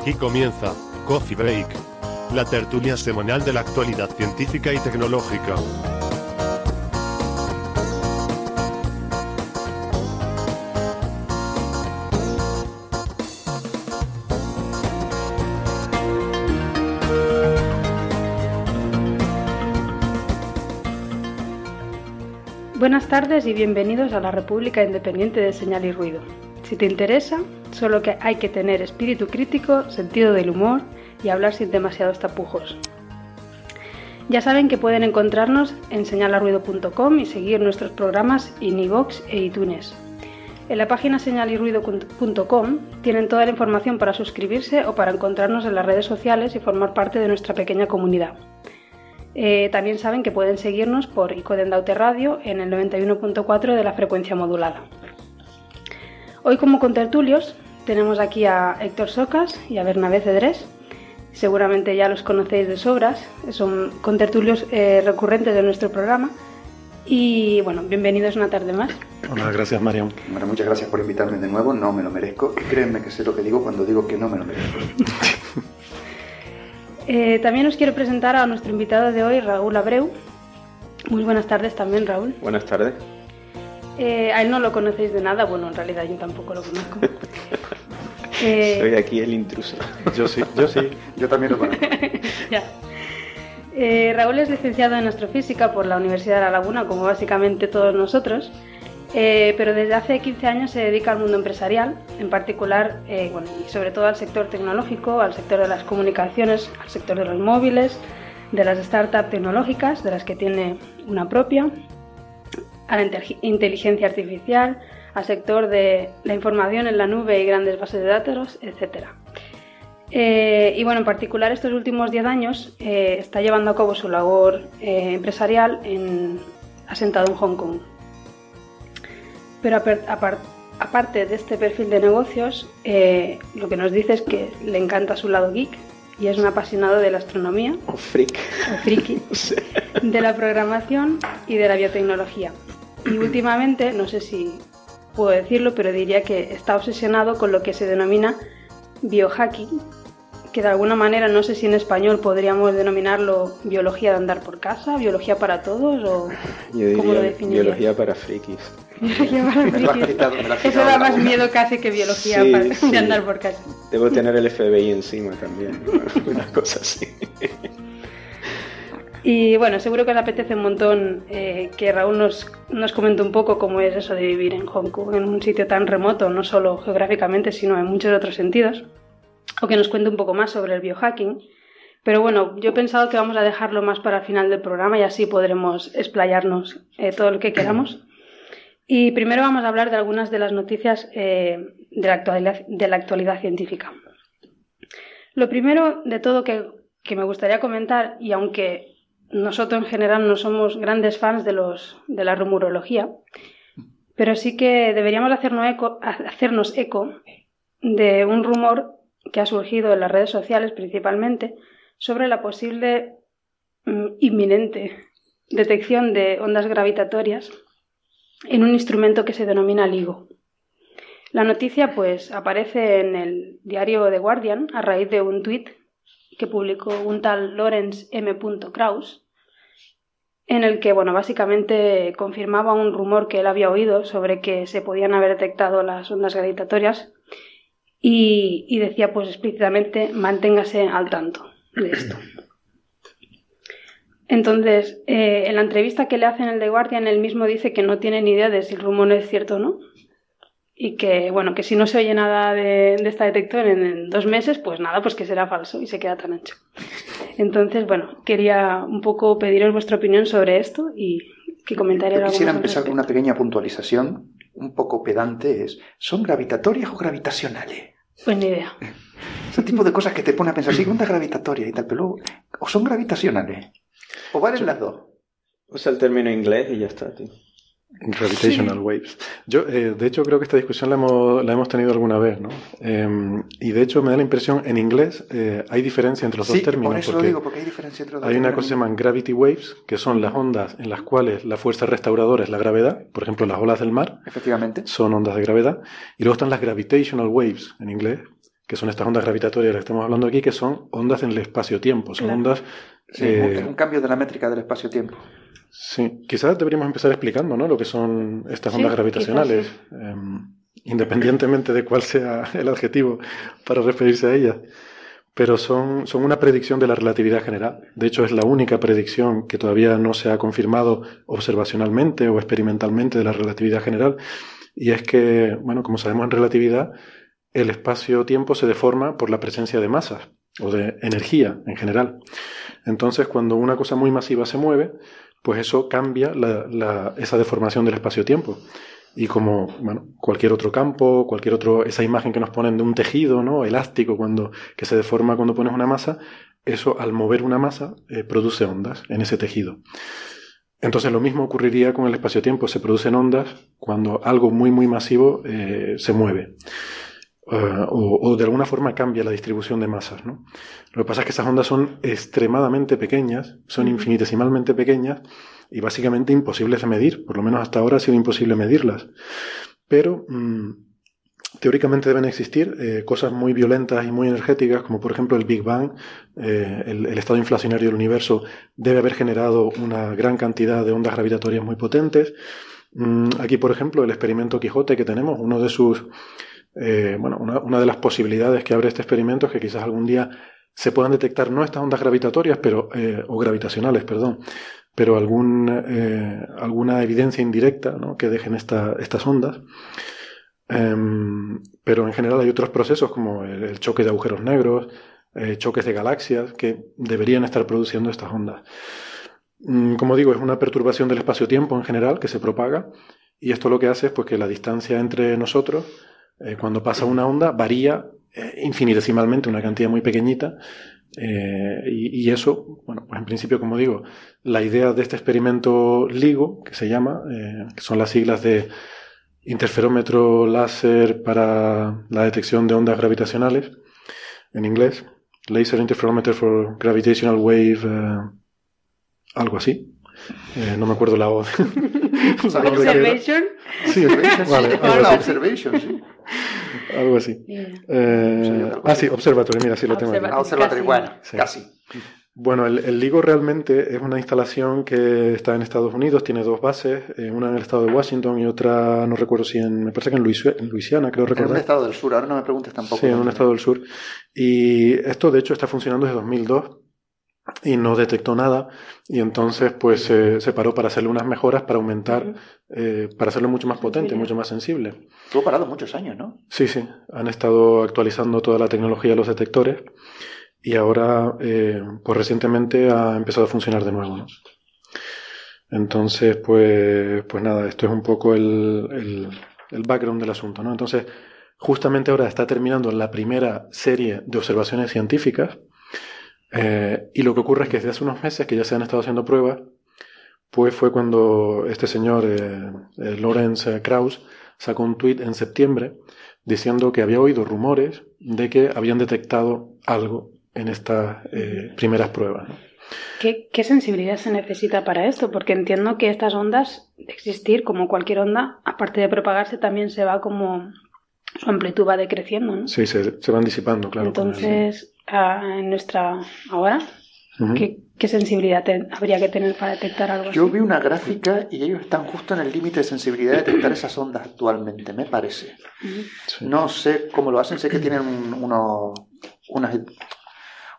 Aquí comienza Coffee Break, la tertulia semanal de la actualidad científica y tecnológica. Buenas tardes y bienvenidos a la República Independiente de Señal y Ruido. Si te interesa, solo que hay que tener espíritu crítico, sentido del humor y hablar sin demasiados tapujos. Ya saben que pueden encontrarnos en señalarruido.com y seguir nuestros programas en iVoox e iTunes. En la página señalirruido.com tienen toda la información para suscribirse o para encontrarnos en las redes sociales y formar parte de nuestra pequeña comunidad. Eh, también saben que pueden seguirnos por Icodendaute Radio en el 91.4 de la frecuencia modulada. Hoy como contertulios tenemos aquí a Héctor Socas y a Bernabé Cedrés. Seguramente ya los conocéis de sobras, son contertulios eh, recurrentes de nuestro programa. Y bueno, bienvenidos una tarde más. Hola, gracias Mariam. Bueno, muchas gracias por invitarme de nuevo, no me lo merezco. Y créanme que sé lo que digo cuando digo que no me lo merezco. Eh, también os quiero presentar a nuestro invitado de hoy, Raúl Abreu. Muy buenas tardes también, Raúl. Buenas tardes. Eh, a él no lo conocéis de nada, bueno, en realidad yo tampoco lo conozco. Eh, Soy aquí el intruso. Yo sí, yo sí. Yo también lo conozco. ya. Eh, Raúl es licenciado en astrofísica por la Universidad de La Laguna, como básicamente todos nosotros, eh, pero desde hace 15 años se dedica al mundo empresarial, en particular, eh, bueno, y sobre todo al sector tecnológico, al sector de las comunicaciones, al sector de los móviles, de las startups tecnológicas, de las que tiene una propia, a la intel- inteligencia artificial, al sector de la información en la nube y grandes bases de datos, etc. Eh, y bueno, en particular estos últimos 10 años eh, está llevando a cabo su labor eh, empresarial en- asentado en Hong Kong. Pero apar- apar- aparte de este perfil de negocios, eh, lo que nos dice es que le encanta su lado geek y es un apasionado de la astronomía, O freak. o friki, de la programación y de la biotecnología. Y últimamente, no sé si puedo decirlo, pero diría que está obsesionado con lo que se denomina biohacking, que de alguna manera, no sé si en español podríamos denominarlo biología de andar por casa, biología para todos o Yo cómo lo definirías. biología para frikis. Biología para quitado, Eso da más miedo casi que biología Sí, para- sí. de andar por casa. Debo tener el FBI encima también. Una cosa así. Y bueno, seguro que os apetece un montón eh, que Raúl nos, nos comente un poco cómo es eso de vivir en Hong Kong, en un sitio tan remoto, no solo geográficamente, sino en muchos otros sentidos, o que nos cuente un poco más sobre el biohacking. Pero bueno, yo he pensado que vamos a dejarlo más para el final del programa y así podremos explayarnos eh, todo lo que queramos. Y primero vamos a hablar de algunas de las noticias eh, de, la actualidad, de la actualidad científica. Lo primero de todo que, que me gustaría comentar, y aunque nosotros en general no somos grandes fans de, los, de la rumorología, pero sí que deberíamos hacernos eco, hacernos eco de un rumor que ha surgido en las redes sociales principalmente sobre la posible mm, inminente detección de ondas gravitatorias en un instrumento que se denomina LIGO. La noticia pues aparece en el diario The Guardian a raíz de un tuit que publicó un tal Lawrence M. Krauss en el que, bueno, básicamente confirmaba un rumor que él había oído sobre que se podían haber detectado las ondas gravitatorias y, y decía, pues explícitamente, manténgase al tanto de esto. Entonces, eh, en la entrevista que le hacen el The Guardian, él mismo dice que no tiene ni idea de si el rumor es cierto o no. Y que, bueno, que si no se oye nada de, de esta detector en, en dos meses, pues nada, pues que será falso y se queda tan ancho. Entonces, bueno, quería un poco pediros vuestra opinión sobre esto y que comentaríais Yo algo quisiera empezar con una pequeña puntualización, un poco pedante, es, ¿son gravitatorias o gravitacionales? Pues ni idea. Ese tipo de cosas que te pone a pensar, sí, ondas gravitatorias y tal, pero luego, o son gravitacionales, o valen las dos. Usa el término inglés y ya está, tío. Gravitational waves. Yo, eh, de hecho, creo que esta discusión la hemos, la hemos tenido alguna vez, ¿no? Eh, y de hecho, me da la impresión, en inglés eh, hay diferencia entre los Sí, dos términos. por eso lo porque digo, porque hay diferencia entre los dos. hay una cosa que se llaman gravity waves, que son las ondas en las cuales la fuerza restauradora es la gravedad, por ejemplo, las olas del mar Efectivamente. son ondas de gravedad, y luego están las gravitational waves en inglés, que son estas ondas gravitatorias de las que estamos hablando aquí, que son ondas en el espacio-tiempo, son Claro. ondas... Sí, eh, es un cambio de la métrica del espacio-tiempo. Sí, quizás deberíamos empezar explicando ¿no? lo que son estas Sí, ondas gravitacionales, eh, independientemente de cuál sea el adjetivo para referirse a ellas. Pero son, son una predicción de la relatividad general. De hecho, es la única predicción que todavía no se ha confirmado observacionalmente o experimentalmente de la relatividad general. Y es que, bueno, como sabemos en relatividad, el espacio-tiempo se deforma por la presencia de masas o de energía en general. Entonces, cuando una cosa muy masiva se mueve, pues eso cambia la- esa deformación del espacio-tiempo. Y como bueno, cualquier otro campo, cualquier otro, esa imagen que nos ponen de un tejido, ¿no? Elástico cuando, que se deforma cuando pones una masa, eso al mover una masa eh, produce ondas en ese tejido. Entonces lo mismo ocurriría con el espacio-tiempo, se producen ondas cuando algo muy muy masivo eh, se mueve. Eh, o, o de alguna forma cambia la distribución de masas, ¿no? Lo que pasa es que esas ondas son extremadamente pequeñas, son infinitesimalmente pequeñas y básicamente imposibles de medir. Por lo menos hasta ahora ha sido imposible medirlas. Pero mm, teóricamente deben existir eh, cosas muy violentas y muy energéticas, como por ejemplo el Big Bang, eh, el, el estado inflacionario del universo debe haber generado una gran cantidad de ondas gravitatorias muy potentes. Mm, aquí, por ejemplo, el experimento Quijote que tenemos, uno de sus eh, bueno, una, de las posibilidades que abre este experimento es que quizás algún día se puedan detectar no estas ondas gravitatorias, pero, eh, o gravitacionales, perdón, pero algún, eh, alguna evidencia indirecta ¿no? que dejen esta- estas ondas. Em, pero en general hay otros procesos como el, el choque de agujeros negros, choques de galaxias que deberían estar produciendo estas ondas. Mm, Como digo, es una perturbación del espacio-tiempo en general que se propaga y esto lo que hace es pues, que la distancia entre nosotros, eh, cuando pasa una onda, varía eh, infinitesimalmente, una cantidad muy pequeñita. eh, y, y eso, bueno, pues en principio, como digo, la idea de este experimento LIGO, que se llama, que son las siglas de interferómetro láser para la detección de ondas gravitacionales, en inglés, Laser Interferometer for Gravitational Wave, algo así. No me acuerdo la voz. Observation. Sí, vale, algo así. observation, sí. Algo así. Yeah. Eh, ah, sí, Observatory, mira, sí lo tengo aquí. Observa- observatory, Casi. bueno, Sí. casi. Bueno, el, el LIGO realmente es una instalación que está en Estados Unidos, tiene dos bases, eh, una en el estado de Washington y otra, no recuerdo si en, me parece que en, Luisi- en Luisiana, creo En un recordar. estado del sur, ahora no me preguntes tampoco. Sí, en un estado del sur. Y esto, de hecho, está funcionando desde 2002 y no detectó nada. Y entonces, pues, se se paró para hacerle unas mejoras para aumentar, eh, para hacerlo mucho más potente, mucho más sensible. Estuvo parado muchos años, ¿no? Sí, sí, han estado actualizando toda la tecnología de los detectores y ahora, eh, pues recientemente ha empezado a funcionar de nuevo, ¿no? Entonces, pues, pues nada, esto es un poco el, el, el background del asunto, ¿no? Entonces, justamente ahora está terminando la primera serie de observaciones científicas eh, y lo que ocurre es que desde hace unos meses que ya se han estado haciendo pruebas, pues fue cuando este señor, eh, eh, Lawrence Krauss, sacó un tuit en septiembre diciendo que había oído rumores de que habían detectado algo en estas eh, primeras pruebas. ¿no? ¿Qué, qué sensibilidad se necesita para esto? Porque entiendo que estas ondas, de existir como cualquier onda, aparte de propagarse, también se va como su amplitud va decreciendo, ¿no? Sí, se, se van disipando, claro. Entonces, en nuestra ahora. ¿qué, qué sensibilidad te- habría que tener para detectar algo Yo así? vi una gráfica y ellos están justo en el límite de sensibilidad de detectar esas ondas actualmente, me parece. Sí. No sé cómo lo hacen, sé que tienen un- uno- unas,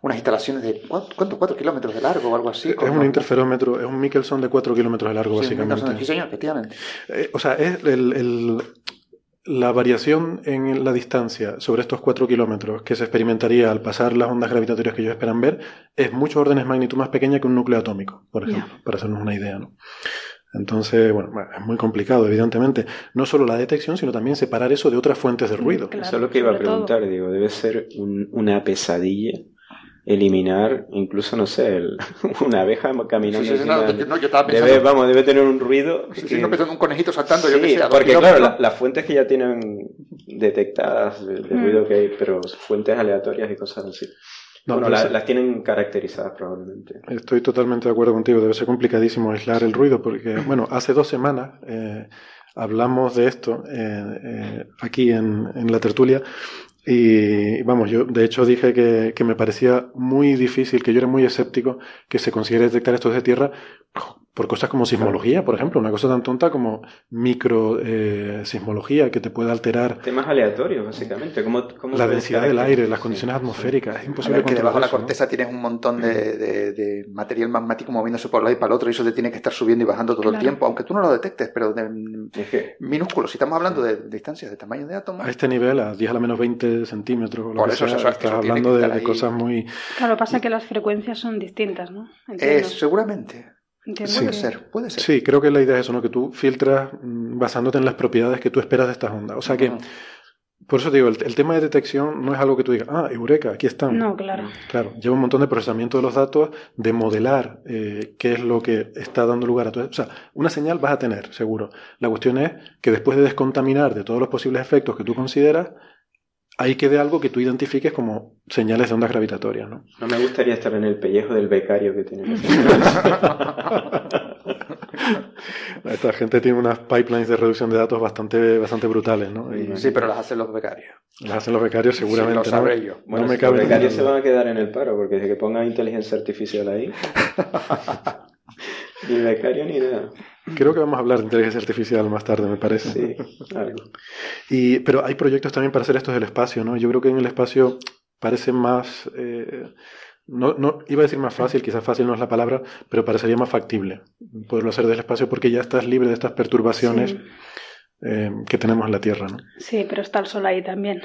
unas instalaciones de ¿cuánto? ¿cuántos? ¿Cuatro kilómetros de largo o algo así? Es un interferómetro, es un Michelson de 4 kilómetros de largo, Sí, un básicamente. Michelson, sí, señor, efectivamente. Eh, o sea, es el, el- la variación en la distancia sobre estos cuatro kilómetros que se experimentaría al pasar las ondas gravitatorias que ellos esperan ver es muchos órdenes de magnitud más pequeña que un núcleo atómico, por ejemplo, para hacernos una idea. ¿no? Entonces, bueno, es muy complicado, evidentemente. No solo la detección, sino también separar eso de otras fuentes de ruido. eso es lo que iba a preguntar, digo, debe ser una pesadilla eliminar incluso no sé una abeja caminando sí, sí, no, no, yo estaba pensando, debe, vamos debe tener un ruido sí, que... no pensando un conejito saltando yo que sé, porque claro las fuentes que ya tienen detectadas de, mm. ruido que hay pero fuentes aleatorias y cosas así no, bueno, las tienen caracterizadas probablemente. Estoy totalmente de acuerdo contigo. Debe ser complicadísimo aislar el ruido porque, bueno, hace dos semanas eh, hablamos de esto eh, eh, aquí en, en, la tertulia y vamos, yo de hecho dije que, que, me parecía muy difícil, que yo era muy escéptico que se consiguiera detectar esto de tierra por cosas como sismología, por ejemplo, una cosa tan tonta como micro eh, sismología que te puede alterar. Temas aleatorios, básicamente. ¿Cómo, la densidad del aire, las condiciones atmosféricas. Es imposible. que debajo de la corteza tienes un montón de, de, material magmático moviéndose por un lado y para el otro y eso te tiene que estar subiendo y bajando todo el tiempo, aunque tú no lo detectes, pero de, minúsculo. Si estamos hablando de, distancias de tamaño de átomos. A este nivel, a 10 a la menos 20 centímetros, lo por eso, estás hablando de, cosas muy. Claro, pasa que las frecuencias son distintas, ¿no? Es, seguramente. Puede ser, puede ser. Sí, creo que la idea es eso, ¿no? Que tú filtras mm, basándote en las propiedades que tú esperas de estas ondas. O sea que, por eso te digo, el, tema de detección no es algo que tú digas, ah, Eureka, aquí están. No, claro. Claro, lleva un montón de procesamiento de los datos, de modelar eh, qué es lo que está dando lugar a todo. O sea, una señal vas a tener, seguro. La cuestión es que después de descontaminar de todos los posibles efectos que tú consideras, ahí quede algo que tú identifiques como señales de ondas gravitatorias, ¿no? No me gustaría estar en el pellejo del becario que tiene. Esta gente tiene unas pipelines de reducción de datos bastante, bastante brutales, ¿no? sí, pero las hacen los becarios. Las hacen los becarios seguramente. Sí, lo sabré yo. Bueno, los becarios se van a quedar en el paro, porque desde que pongan inteligencia artificial ahí. ni becario ni nada. Creo que vamos a hablar de inteligencia artificial más tarde, me parece. Sí, algo. Y, pero hay proyectos también para hacer esto del espacio, ¿no? Yo creo que en el espacio parece más... Eh, no, no, iba a decir más fácil, quizás fácil no es la palabra, pero parecería más factible poderlo hacer del espacio porque ya estás libre de estas perturbaciones eh, que tenemos en la Tierra. ¿no? Sí, pero está el Sol ahí también.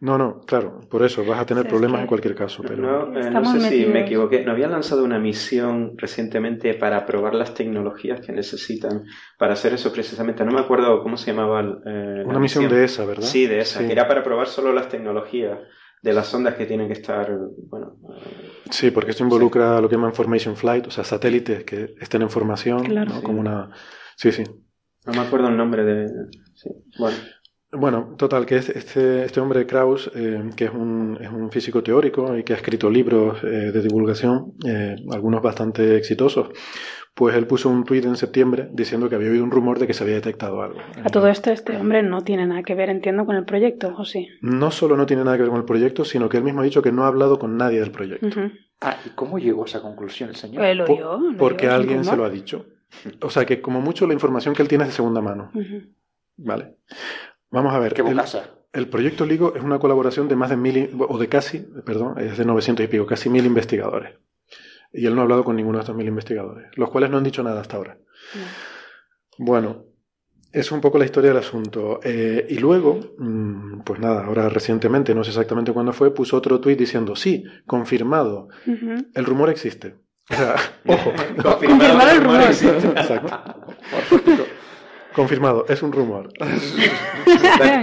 No, no, claro, por eso vas a tener problemas en cualquier caso. Pero... No, eh, no sé si me equivoqué. ¿No habían lanzado una misión recientemente para probar las tecnologías que necesitan para hacer eso precisamente? No me acuerdo cómo se llamaba. Eh, una misión, de esa, ¿verdad? Sí, de esa, que era para probar solo las tecnologías de las ondas que tienen que estar, bueno... Sí, porque esto involucra lo que llaman Formation Flight, o sea, satélites que estén en formación, ¿no? Como una... Sí, sí. No me acuerdo el nombre de... Sí, bueno. Bueno, total, que este, este hombre Krauss, eh, que es un, es un, físico teórico y que ha escrito libros eh, de divulgación, eh, algunos bastante exitosos, pues él puso un tuit en septiembre diciendo que había oído un rumor de que se había detectado algo. A todo esto, este hombre no tiene nada que ver, entiendo, con el proyecto, ¿o sí? No solo no tiene nada que ver con el proyecto, sino que él mismo ha dicho que no ha hablado con nadie del proyecto. Ah, ¿y cómo llegó a esa conclusión el señor? Pues lo porque alguien se lo ha dicho. O sea que como mucho la información que él tiene es de segunda mano. Vale. Vamos a ver. ¿Qué el, pasa? el proyecto LIGO es una colaboración de más de mil, o de casi, perdón, es de 900 y pico, casi mil investigadores. Y él no ha hablado con ninguno de estos mil investigadores, los cuales no han dicho nada hasta ahora. Bueno, es un poco la historia del asunto. Eh, y luego, mm, pues nada, ahora recientemente, no sé exactamente cuándo fue, puso otro tuit diciendo, sí, confirmado, el rumor existe. O sea, ojo. Confirmado el rumor. Exacto. Confirmado, es un rumor.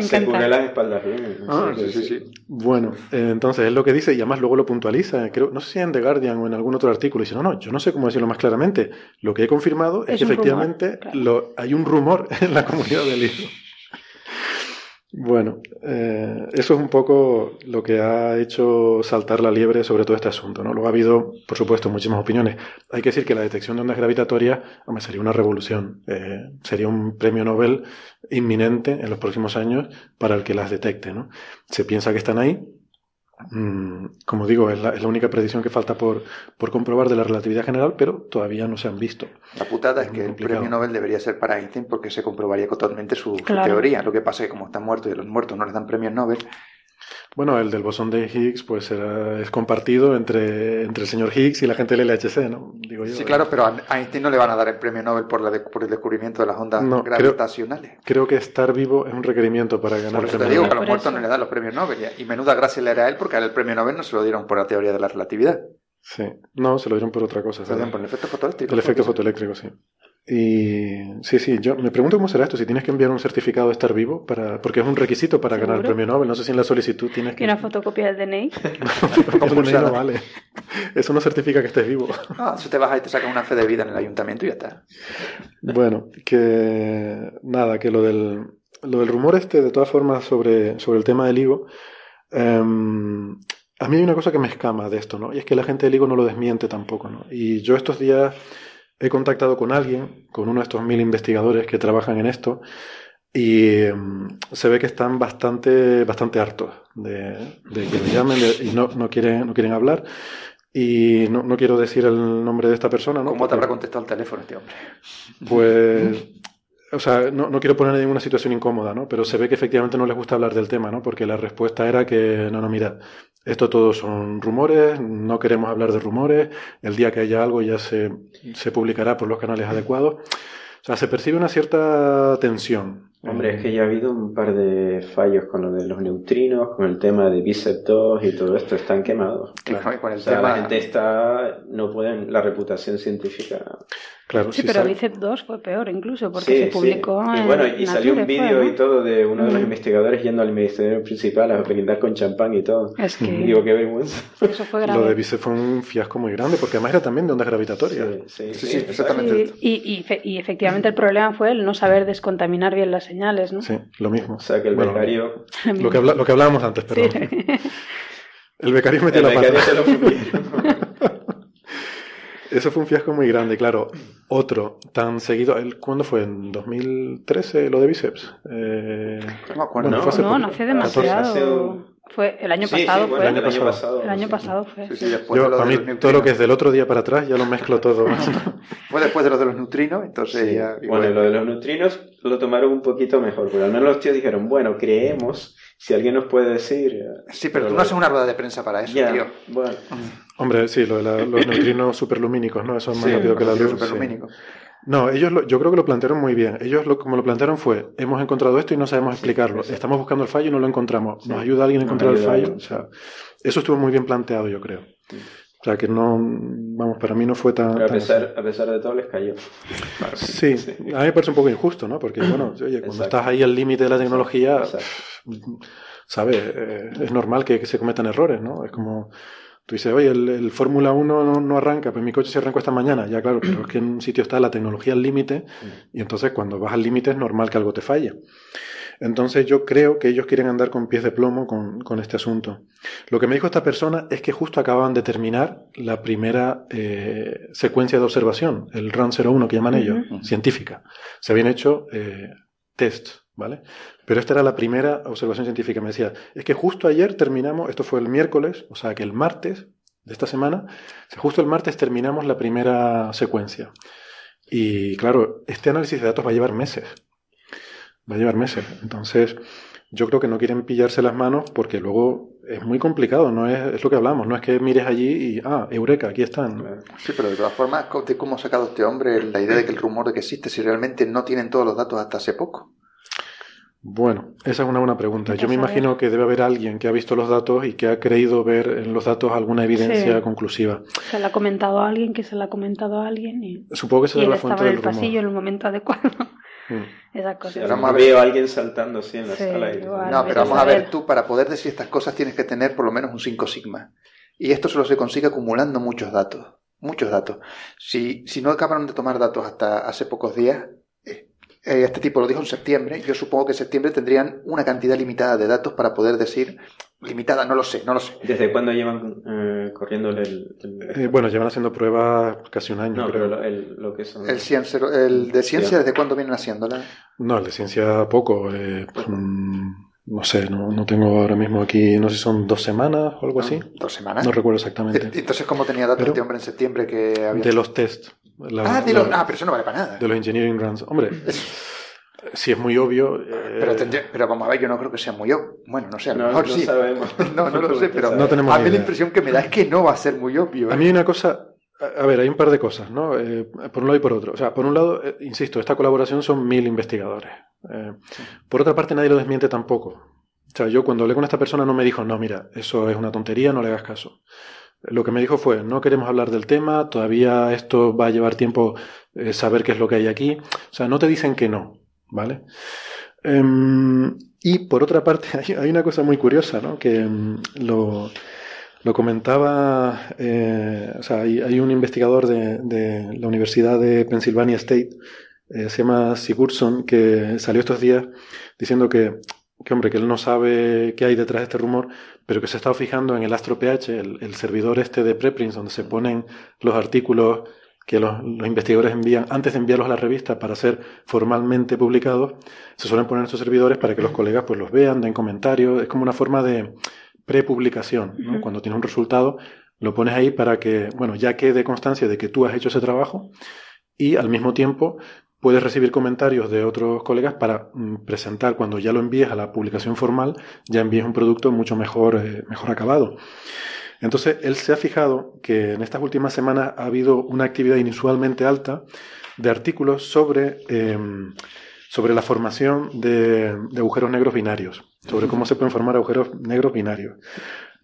Se cubre las espaldas ah, sí, sí, sí. Bueno, eh, entonces es lo que dice y además luego lo puntualiza. Creo, no sé si en The Guardian o en algún otro artículo. Y dice, no, no, yo no sé cómo decirlo más claramente. Lo que he confirmado es, que efectivamente lo, hay un rumor en la comunidad del libro. Bueno, eh, eso es un poco lo que ha hecho saltar la liebre sobre todo este asunto. ¿no? Luego ha habido, por supuesto, muchísimas opiniones. Hay que decir que la detección de ondas gravitatorias sería una revolución. Eh, sería un premio Nobel inminente en los próximos años para el que las detecte. ¿no? Se piensa que están ahí, como digo, es la, única predicción que falta por, por, comprobar de la relatividad general, pero todavía no se han visto. La putada es, que el premio Nobel debería ser para Einstein porque se comprobaría totalmente su, teoría. Lo que pasa es que como está muerto y a los muertos no les dan premios Nobel. Bueno, el del bosón de Higgs pues es compartido entre, entre el señor Higgs y la gente del LHC, ¿no? Digo yo. Sí, claro, pero a Einstein no le van a dar el premio Nobel por, la por el descubrimiento de las ondas gravitacionales. Creo, que estar vivo es un requerimiento para ganar por eso te digo que a los muertos no le dan los premios Nobel. Y menuda gracia le era a él porque el premio Nobel no se lo dieron por la teoría de la relatividad. Sí, no, se lo dieron por otra cosa. Se lo dieron por el efecto fotoeléctrico. El efecto fotoeléctrico, sí. Y sí, sí, yo me pregunto cómo será esto, si tienes que enviar un certificado de estar vivo, para porque es un requisito para ganar el premio Nobel. No sé si en la solicitud tienes que... ¿Y una fotocopia del DNI? no, no vale. Eso no certifica que estés vivo. Ah, eso te vas y te sacas una fe de vida en el ayuntamiento y ya está. Bueno, que nada, que lo del, lo del rumor este, de todas formas, sobre, sobre el tema del higo, em, a mí hay una cosa que me escama de esto, ¿no? Y es que la gente del higo no lo desmiente tampoco, ¿no? Y yo estos días he contactado con alguien, con uno de estos mil investigadores que trabajan en esto, y mm, se ve que están bastante, bastante hartos de, que le llamen y no, no, quieren, no quieren hablar. Y no, no, quiero decir el nombre de esta persona, ¿no? ¿Cómo te habrá contestado el teléfono este hombre? Pues, o sea, no, no quiero poner en ninguna situación incómoda, ¿no? Pero se ve que efectivamente no les gusta hablar del tema, ¿no? Porque la respuesta era que, no, no, mira, esto todo son rumores, no queremos hablar de rumores, el día que haya algo ya se, se publicará por los canales adecuados. O sea, se percibe una cierta tensión Hombre, es que ya ha habido un par de fallos con lo de los neutrinos, con el tema de Bicep 2 y todo esto, están quemados. Claro, con el tema... la gente está, no pueden, la reputación científica. Claro, sí, pero Bicep 2 fue peor incluso, porque se publicó Y bueno, y salió un vídeo y todo de uno de los mm. investigadores yendo al ministerio principal a brindar con champán y todo. Es que... Digo, qué vergüenza. Eso fue grave. Lo de Bicep fue un fiasco muy grande, porque además era también de ondas gravitatorias. Sí, sí, exactamente. Y, y, efectivamente el problema fue el no saber descontaminar bien las señales, ¿no? Sí, lo mismo. O sea, que el becario... Lo que, lo que hablábamos antes, perdón. El becario metió la pata. Eso fue un fiasco muy grande, claro. Otro tan seguido, ¿cuándo fue? ¿En 2013 lo de Bíceps? Eh, no me acuerdo. No, no, no hace demasiado. Fue el año pasado, fue. El año pasado. El año pasado fue. Yo, para mí, todo lo que es del otro día para atrás, ya lo mezclo todo. fue después de lo de los neutrinos, entonces ya... Bueno, lo de los neutrinos lo tomaron un poquito mejor, pero al menos los tíos dijeron, bueno, creemos, si alguien nos puede decir... Eh, sí, pero, tú no haces una rueda de prensa para eso, tío. Bueno. Hombre, sí, lo de los neutrinos superlumínicos, ¿no? Eso es más rápido que la luz. No, ellos yo creo que lo plantearon muy bien. Ellos lo, como lo plantearon fue, hemos encontrado esto y no sabemos explicarlo. Estamos buscando el fallo y no lo encontramos. ¿Nos ayuda alguien a encontrar el fallo? O sea, eso estuvo muy bien planteado, yo creo. O sea, que no, vamos, para mí no fue tan... a, pesar, a pesar de todo les cayó. sí, a mí me parece un poco injusto, ¿no? Porque, bueno, oye, cuando estás ahí al límite de la tecnología, ¿sabes? Eh, es normal que, que se cometan errores, ¿no? Es como Tú dices, oye, el, Fórmula 1 no, arranca, pues mi coche se arranca esta mañana. Ya, claro, pero es que en un sitio está la tecnología al límite y entonces cuando vas al límite es normal que algo te falle. Entonces yo creo que ellos quieren andar con pies de plomo con, este asunto. Lo que me dijo esta persona es que justo acababan de terminar la primera eh, secuencia de observación, el RUN 01 que llaman ellos, científica. Se habían hecho eh, tests ¿vale? Pero esta era la primera observación científica. Me decía, es que justo ayer terminamos, esto fue el miércoles, o sea que el martes de esta semana, justo el martes terminamos la primera secuencia. Y claro, este análisis de datos va a llevar meses. Va a llevar meses. Entonces, yo creo que no quieren pillarse las manos porque luego es muy complicado, no es, es lo que hablamos, no es que mires allí y, ah, eureka, aquí están. Sí, pero de todas formas, cómo ha sacado este hombre la idea de que el rumor de que existe si realmente no tienen todos los datos hasta hace poco? Bueno, esa es una buena pregunta. Yo me imagino que debe haber alguien que ha visto los datos y que ha creído ver en los datos alguna evidencia conclusiva. Se la ha comentado a alguien, que se la ha comentado a alguien y. Supongo que se es la fuente estaba en el pasillo en el momento adecuado. Mm. Esa cosa. vamos a ver. alguien saltando así en la sala. no, pero vamos a ver, tú para poder decir estas cosas tienes que tener por lo menos un 5 sigma. Y esto solo se consigue acumulando muchos datos. Muchos datos. Si, si no acabaron de tomar datos hasta hace pocos días, este tipo lo dijo en septiembre, yo supongo que en septiembre tendrían una cantidad limitada de datos para poder decir, limitada, no lo sé, no lo sé. ¿Desde cuándo llevan eh, corriendo el...? Eh, bueno, llevan haciendo pruebas casi un año, no, Pero el, lo que son... el, el de ciencia, ¿desde cuándo vienen haciéndola? No, el de ciencia poco. Pues, mm, no sé, no, no, tengo ahora mismo aquí, no sé si son dos semanas o algo así. ¿Dos semanas? No recuerdo exactamente. Entonces, ¿cómo tenía datos este hombre en septiembre que había... De los test ah, de los, ah, pero eso no vale para nada. De los engineering runs. Hombre, si es muy obvio. Pero, eh, pero vamos a ver, yo no creo que sea muy obvio. Bueno, no sé, a lo mejor no sí. Sabemos. no, no lo sé, pero no tenemos a mí la impresión que me da es que no va a ser muy obvio. A mí ¿eh? hay una cosa. A ver, hay un par de cosas, ¿no? Eh, por un lado y por otro. O sea, por un lado, insisto, esta colaboración son mil investigadores. Por otra parte, nadie lo desmiente tampoco. O sea, yo cuando hablé con esta persona no me dijo, no, mira, eso es una tontería, no le hagas caso. Lo que me dijo fue, no queremos hablar del tema, todavía esto va a llevar tiempo saber qué es lo que hay aquí. O sea, no te dicen que no, ¿vale? Em, y por otra parte, hay, una cosa muy curiosa, ¿no? Que em, lo, lo, comentaba, eh, o sea, hay, un investigador de, de, la Universidad de Pennsylvania State, eh, se llama Sigurdsson, que salió estos días diciendo que, que, hombre, que él no sabe qué hay detrás de este rumor, pero que se ha estado fijando en el AstroPH, el, el servidor este de preprints, donde se ponen los artículos que los, investigadores envían antes de enviarlos a la revista para ser formalmente publicados, se suelen poner en estos servidores para que los colegas pues los vean, den comentarios, es como una forma de prepublicación, ¿no? Cuando tienes un resultado, lo pones ahí para que, bueno, ya quede constancia de que tú has hecho ese trabajo y al mismo tiempo puedes recibir comentarios de otros colegas para mm, presentar, cuando ya lo envíes a la publicación formal, ya envíes un producto mucho mejor, eh, mejor acabado. Entonces, él se ha fijado que en estas últimas semanas ha habido una actividad inusualmente alta de artículos sobre, em, sobre la formación de, agujeros negros binarios, sobre cómo se pueden formar agujeros negros binarios,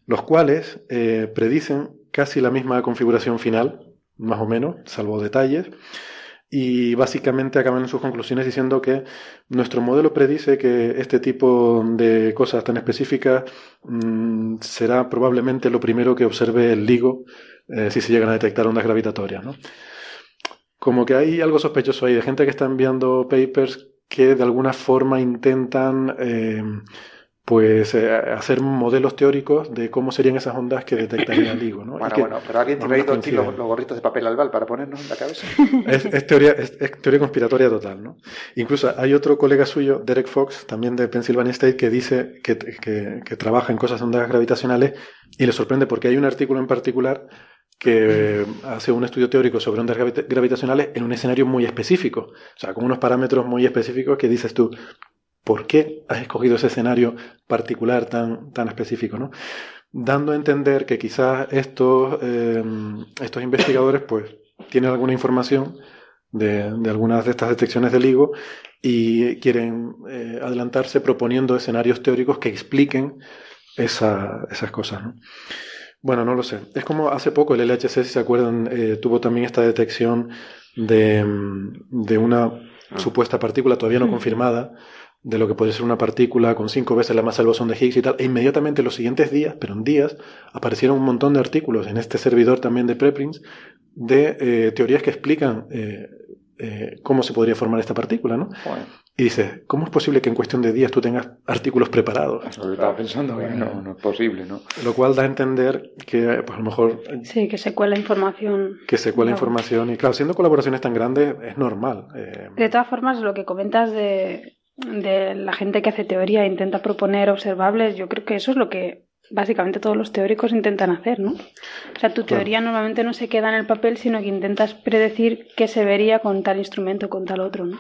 los cuales eh, predicen casi la misma configuración final, más o menos, salvo detalles, y básicamente acaban sus conclusiones diciendo que nuestro modelo predice que este tipo de cosas tan específicas mm, será probablemente lo primero que observe el LIGO eh, si se llegan a detectar ondas gravitatorias. ¿no? Como que hay algo sospechoso ahí de gente que está enviando papers que de alguna forma intentan eh, pues eh, hacer modelos teóricos de cómo serían esas ondas que detectaría el LIGO. ¿no? Bueno, bueno, pero alguien tiene ahí aquí los, gorritos de papel albal para ponernos en la cabeza. Es, teoría, es, teoría conspiratoria total. ¿no? Incluso hay otro colega suyo, Derek Fox, también de Pennsylvania State, que dice que, que, que trabaja en cosas de ondas gravitacionales y le sorprende porque hay un artículo en particular que hace un estudio teórico sobre ondas gravitacionales en un escenario muy específico, o sea, con unos parámetros muy específicos que dices tú, por qué has escogido ese escenario particular tan, tan específico, ¿no? Dando a entender que quizás estos, em, estos investigadores pues tienen alguna información de, algunas de estas detecciones del LIGO y quieren eh, adelantarse proponiendo escenarios teóricos que expliquen esas cosas. ¿no? Bueno, no lo sé. Es como hace poco el LHC, si se acuerdan, eh, tuvo también esta detección de, de una ah. supuesta partícula todavía no mm. confirmada de lo que puede ser una partícula con cinco veces la masa del bosón de Higgs y tal, e inmediatamente los siguientes días, pero en días, aparecieron un montón de artículos en este servidor también de preprints de eh, teorías que explican eh, eh, cómo se podría formar esta partícula, ¿no? Y dice, ¿cómo es posible que en cuestión de días tú tengas artículos preparados? Eso estaba pensando, no, no es posible, ¿no? Lo cual da a entender que, pues a lo mejor... Sí, que se cuela información. Que se cuela información. Y claro, siendo colaboraciones tan grandes, es normal. De todas formas, lo que comentas de de la gente que hace teoría e intenta proponer observables, yo creo que eso es lo que básicamente todos los teóricos intentan hacer, ¿no? O sea, tu teoría normalmente no se queda en el papel, sino que intentas predecir qué se vería con tal instrumento o con tal otro, ¿no?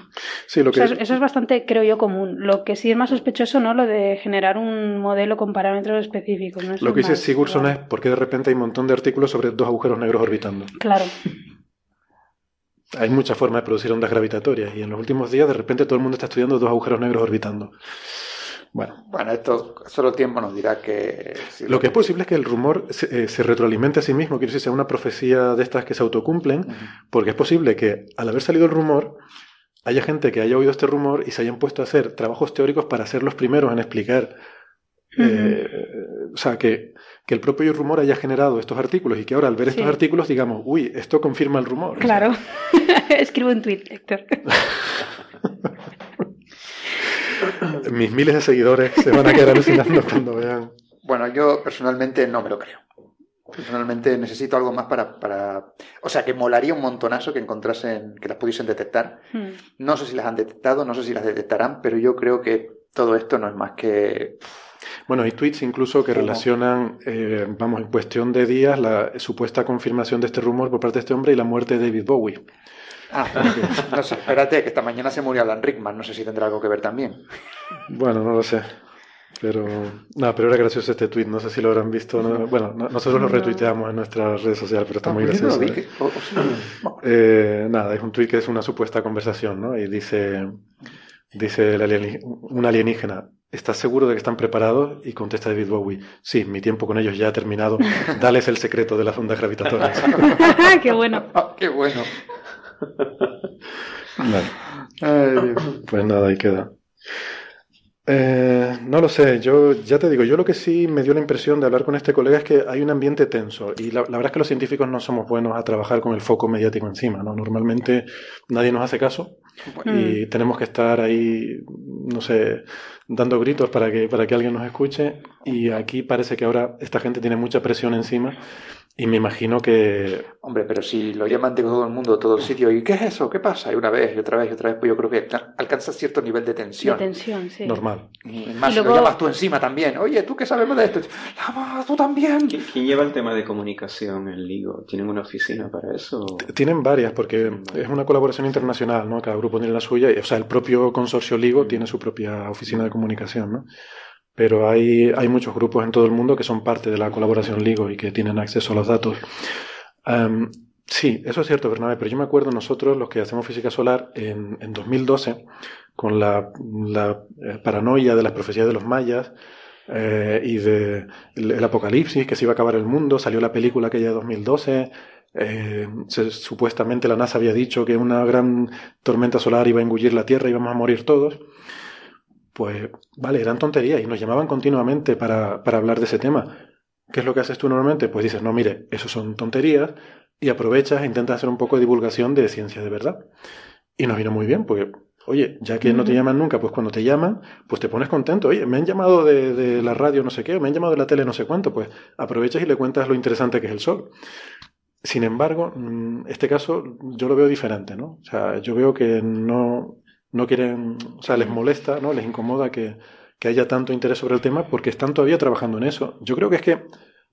Sí, lo que eso es bastante, creo yo, común. Lo que sí es más sospechoso, ¿no? Lo de generar un modelo con parámetros específicos. ¿no? lo que dice Sigurdsson es porque de repente hay un montón de artículos sobre dos agujeros negros orbitando. Claro hay muchas formas de producir ondas gravitatorias y en los últimos días de repente todo el mundo está estudiando dos agujeros negros orbitando. Bueno, bueno esto solo tiempo nos dirá que... lo que es posible es que el rumor se, eh, retroalimente a sí mismo, quiero decir, sea una profecía de estas que se autocumplen, porque es posible que al haber salido el rumor haya gente que haya oído este rumor y se hayan puesto a hacer trabajos teóricos para ser los primeros en explicar. Eh, o sea, que que el propio rumor haya generado estos artículos y que ahora al ver estos artículos digamos, uy, esto confirma el rumor. Claro. Escribo un tweet, Héctor. Mis miles de seguidores se van a quedar alucinando cuando vean. Bueno, yo personalmente no me lo creo. Personalmente necesito algo más para, para... O sea, que molaría un montonazo que encontrasen, que las pudiesen detectar. Hmm. No sé si las han detectado, no sé si las detectarán, pero yo creo que todo esto no es más que bueno, hay tweets incluso que relacionan, eh, vamos, en cuestión de días, la supuesta confirmación de este rumor por parte de este hombre y la muerte de David Bowie. Ah, no sé, espérate, que esta mañana se murió Alan Rickman, no sé si tendrá algo que ver también. Bueno, no lo sé. Pero, no, pero era gracioso este tweet, no sé si lo habrán visto. Bueno, nosotros lo retuiteamos en nuestras redes sociales, pero está ah, muy pues gracioso. ¿eh? Eh, nada, es un tweet que es una supuesta conversación, ¿no? Y dice, dice un alienígena, ¿estás seguro de que están preparados? Y contesta David Bowie, sí, mi tiempo con ellos ya ha terminado, dales el secreto de las ondas gravitatorias. ¡Qué bueno! Ah, ¡Qué bueno! pues nada, ahí queda. Eh, no lo sé, yo ya te digo, yo lo que sí me dio la impresión de hablar con este colega es que hay un ambiente tenso y la, verdad es que los científicos no somos buenos a trabajar con el foco mediático encima, ¿no? Normalmente nadie nos hace caso y mm. tenemos que estar ahí, no sé, dando gritos para que, para que alguien nos escuche. Y aquí parece que ahora esta gente tiene mucha presión encima y me imagino que... Hombre, pero si lo llaman de todo el mundo, todo el sitio, ¿y qué es eso? ¿Qué pasa? Y una vez, y otra vez, y otra vez, pues yo creo que alcanza cierto nivel de tensión. De tensión, sí. Normal. Y más lo llamas tú encima también. Oye, ¿tú qué sabemos de esto? ¡Lama, tú también! ¿Quién lleva el tema de comunicación en Ligo? ¿Tienen una oficina para eso? Tienen varias, porque es una colaboración internacional, ¿no? Cada grupo tiene la suya, y, o sea, el propio consorcio Ligo tiene su propia oficina de comunicación, ¿no? Pero hay, hay muchos grupos en todo el mundo que son parte de la colaboración LIGO y que tienen acceso a los datos. sí, eso es cierto, Bernabé, pero yo me acuerdo nosotros, los que hacemos física solar, en, en 2012, con la, eh, paranoia de las profecías de los mayas eh, y de el, apocalipsis, que se iba a acabar el mundo, salió la película aquella de 2012, eh, supuestamente la NASA había dicho que una gran tormenta solar iba a engullir la Tierra y íbamos a morir todos pues vale, eran tonterías y nos llamaban continuamente para, para hablar de ese tema. ¿Qué es lo que haces tú normalmente? Pues dices, no, mire, eso son tonterías y aprovechas e intentas hacer un poco de divulgación de ciencia de verdad. Y nos vino muy bien, porque, oye, ya que no te llaman nunca, pues cuando te llaman, pues te pones contento. Oye, me han llamado de, de la radio no sé qué, o me han llamado de la tele no sé cuánto, pues aprovechas y le cuentas lo interesante que es el sol. Sin embargo, mm, este caso yo lo veo diferente, ¿no? O sea, yo veo que no, no quieren, o sea, les molesta, ¿no? Les incomoda que, haya tanto interés sobre el tema porque están todavía trabajando en eso. Yo creo que es que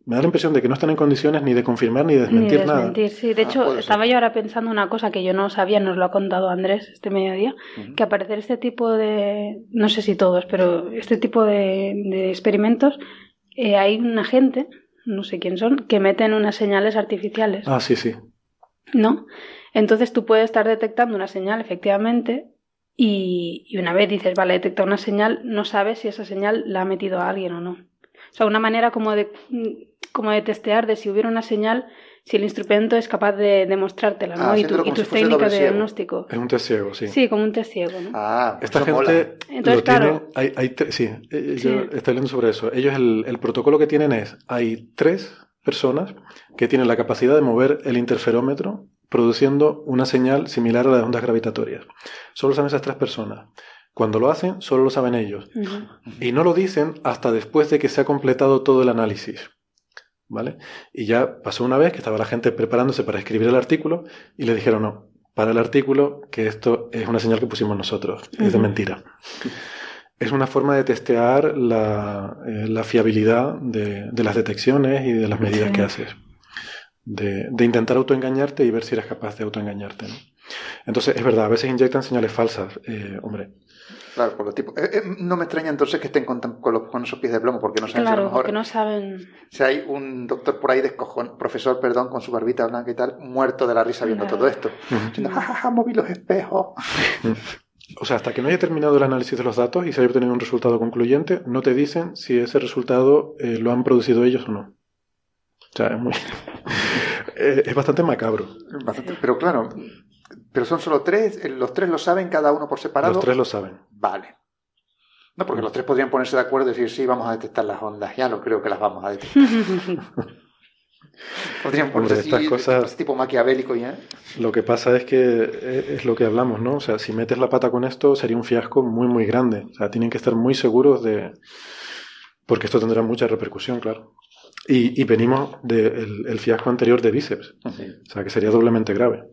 me da la impresión de que no están en condiciones ni de confirmar ni de desmentir, ni desmentir Sí, de ah, hecho, estaba yo ahora pensando una cosa que yo no sabía, nos lo ha contado Andrés este mediodía, que aparecer este tipo de, no sé si todos, pero este tipo de, experimentos, eh, hay una gente, no sé quién son, que meten unas señales artificiales. Ah, sí, sí. ¿No? Entonces tú puedes estar detectando una señal, efectivamente, y, una vez dices, vale, detecta una señal, no sabes si esa señal la ha metido a alguien o no. O sea, una manera como de, como de testear de si hubiera una señal, si el instrumento es capaz de demostrártela, ¿no? Ah, y, tu, y tus técnicas de diagnóstico. Es un test ciego, sí. Sí, como un test ciego, ¿no? Ah, esta gente Entonces, claro, hay, hay sí, eh, yo estoy leyendo sobre eso. Ellos el, el protocolo que tienen es, hay tres personas que tienen la capacidad de mover el interferómetro produciendo una señal similar a las ondas gravitatorias. Solo saben esas tres personas. Cuando lo hacen, solo lo saben ellos. Y no lo dicen hasta después de que se ha completado todo el análisis. ¿Vale? Y ya pasó una vez que estaba la gente preparándose para escribir el artículo y le dijeron, no, para el artículo, que esto es una señal que pusimos nosotros, es de mentira. Es una forma de testear la, eh, fiabilidad de, las detecciones y de las medidas que haces de, intentar autoengañarte y ver si eres capaz de autoengañarte. ¿no? Entonces, es verdad, a veces inyectan señales falsas, eh, hombre. Claro, por tipo. Eh, eh, no me extraña entonces que estén con, con, esos pies de plomo, porque no saben claro, si a lo porque no saben. Si hay un doctor por ahí descojón, profesor, perdón, con su barbita blanca y tal, muerto de la risa viendo todo esto. Diciendo, jajaja, moví los espejos. O sea, hasta que no haya terminado el análisis de los datos y se haya obtenido un resultado concluyente, no te dicen si ese resultado lo han producido ellos o no. O sea, es muy. Es bastante macabro. pero claro, pero son solo tres, eh, los tres lo saben cada uno por separado. Los tres lo saben. Vale. No, porque los tres podrían ponerse de acuerdo y decir, sí, vamos a detectar las ondas. Ya no creo que las vamos a detectar. podrían ponerse estas cosas, tipo maquiavélico ya. Lo que pasa es que eh, es lo que hablamos, ¿no? O sea, si metes la pata con esto sería un fiasco muy, muy grande. O sea, tienen que estar muy seguros de... Porque esto tendrá mucha repercusión, claro. Y, venimos del fiasco anterior de bíceps. O sea, que sería doblemente grave.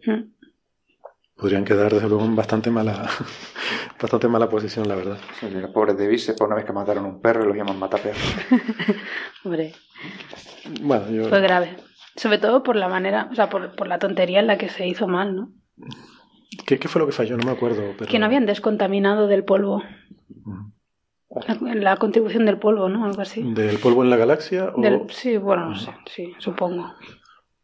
Podrían quedar, desde luego, en bastante mala, bastante mala posición, la verdad. los pobres de bíceps, por una vez que mataron un perro, los llaman mataperros. Hombre. Bueno, yo... Fue grave. Sobre todo por la manera, o sea, por, por la tontería en la que se hizo mal, ¿no? ¿Qué, fue lo que falló? No me acuerdo. Que no habían descontaminado del polvo. La, la, contribución del polvo, ¿no? Algo así. ¿Del polvo en la galaxia? sí, bueno, no sé, sí, supongo.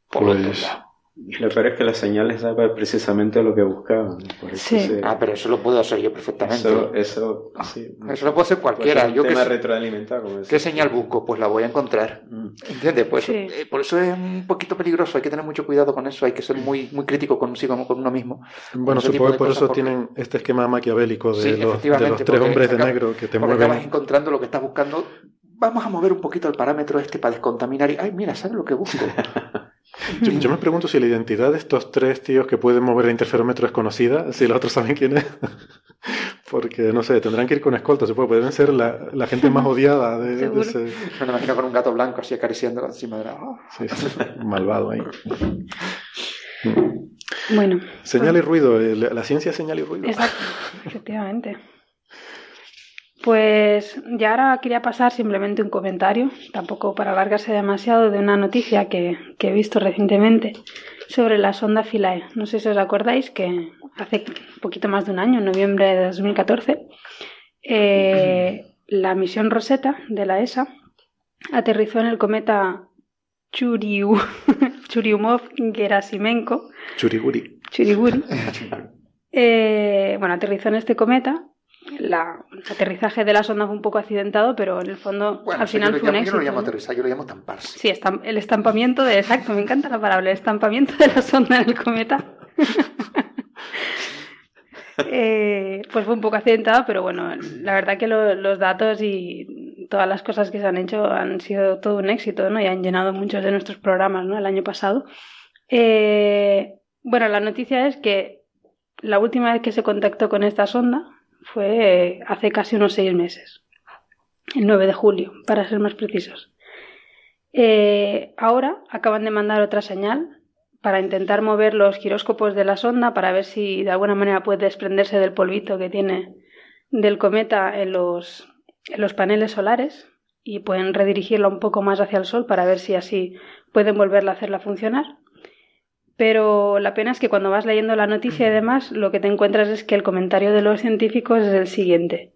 Pues lo peor es que las señales daban precisamente lo que buscaban. sí. Ah, pero eso lo puedo hacer yo perfectamente. Eso, eso, sí. eso lo puede hacer cualquiera. yo que retroalimentar. ¿Qué señal busco? Pues la voy a encontrar. Mm. ¿Entiendes? Pues eh, por eso es un poquito peligroso. Hay que tener mucho cuidado con eso. Hay que ser muy, muy crítico consigo, con uno mismo. Bueno, supongo que por eso tienen este esquema maquiavélico de, los, de los, tres hombres de negro que te mueven. acabas encontrando lo que estás buscando. Vamos a mover un poquito el parámetro este para descontaminar. Y, ay, mira, ¿sabes lo que busco? Yo, me pregunto si la identidad de estos tres tíos que pueden mover el interferómetro es conocida, si los otros saben quién es. Porque, no sé, tendrán que ir con escolta, supongo. Pueden ser la, la gente más odiada de, ese... Me imagino con un gato blanco así acariciando encima de la... Sí, sí, malvado ahí. Bueno. Señal y ruido, eh, la, ciencia es señal y ruido. Exacto, efectivamente. Pues ya ahora quería pasar simplemente un comentario, tampoco para alargarse demasiado, de una noticia que, he visto recientemente sobre la sonda Philae. No sé si os acordáis que hace poquito más de un año, en noviembre de 2014, eh, la misión Rosetta de la ESA aterrizó en el cometa Churyumov-Gerasimenko. Churiguri. Churiguri. Eh, bueno, aterrizó en este cometa la, el aterrizaje de la sonda fue un poco accidentado, pero en el fondo al final fue un éxito. Yo no lo llamo aterrizar, yo lo llamo estamparse. Sí, el estampamiento de, exacto, me encanta la palabra, el estampamiento de la sonda en el cometa. Eh, pues fue un poco accidentado, pero bueno, la verdad que los datos y todas las cosas que se han hecho han sido todo un éxito, ¿no? Y han llenado muchos de nuestros programas, ¿no? El año pasado. Eh, bueno, la noticia es que la última vez que se contactó con esta sonda, fue hace casi unos seis meses, el 9 de julio, para ser más precisos. Eh, ahora acaban de mandar otra señal para intentar mover los giróscopos de la sonda para ver si de alguna manera puede desprenderse del polvito que tiene del cometa en los, en los paneles solares y pueden redirigirla un poco más hacia el Sol para ver si así pueden volverla a hacerla funcionar. Pero la pena es que cuando vas leyendo la noticia y demás, lo que te encuentras es que el comentario de los científicos es el siguiente.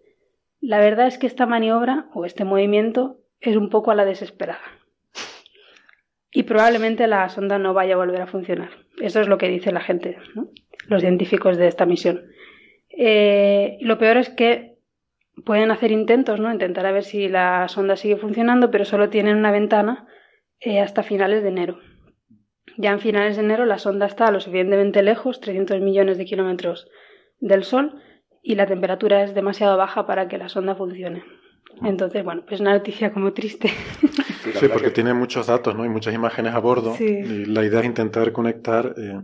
La verdad es que esta maniobra o este movimiento es un poco a la desesperada. Y probablemente la sonda no vaya a volver a funcionar. Eso es lo que dice la gente, los científicos de esta misión. Eh, lo peor es que pueden hacer intentos, ¿no? Intentar a ver si la sonda sigue funcionando, pero solo tienen una ventana eh, hasta finales de enero. Ya en finales de enero la sonda está lo suficientemente lejos, 300 millones de kilómetros del Sol, y la temperatura es demasiado baja para que la sonda funcione. Entonces, bueno, pues una noticia como triste. Sí, porque tiene muchos datos, ¿no? Y muchas imágenes a bordo. Y la idea es intentar conectar. Eh,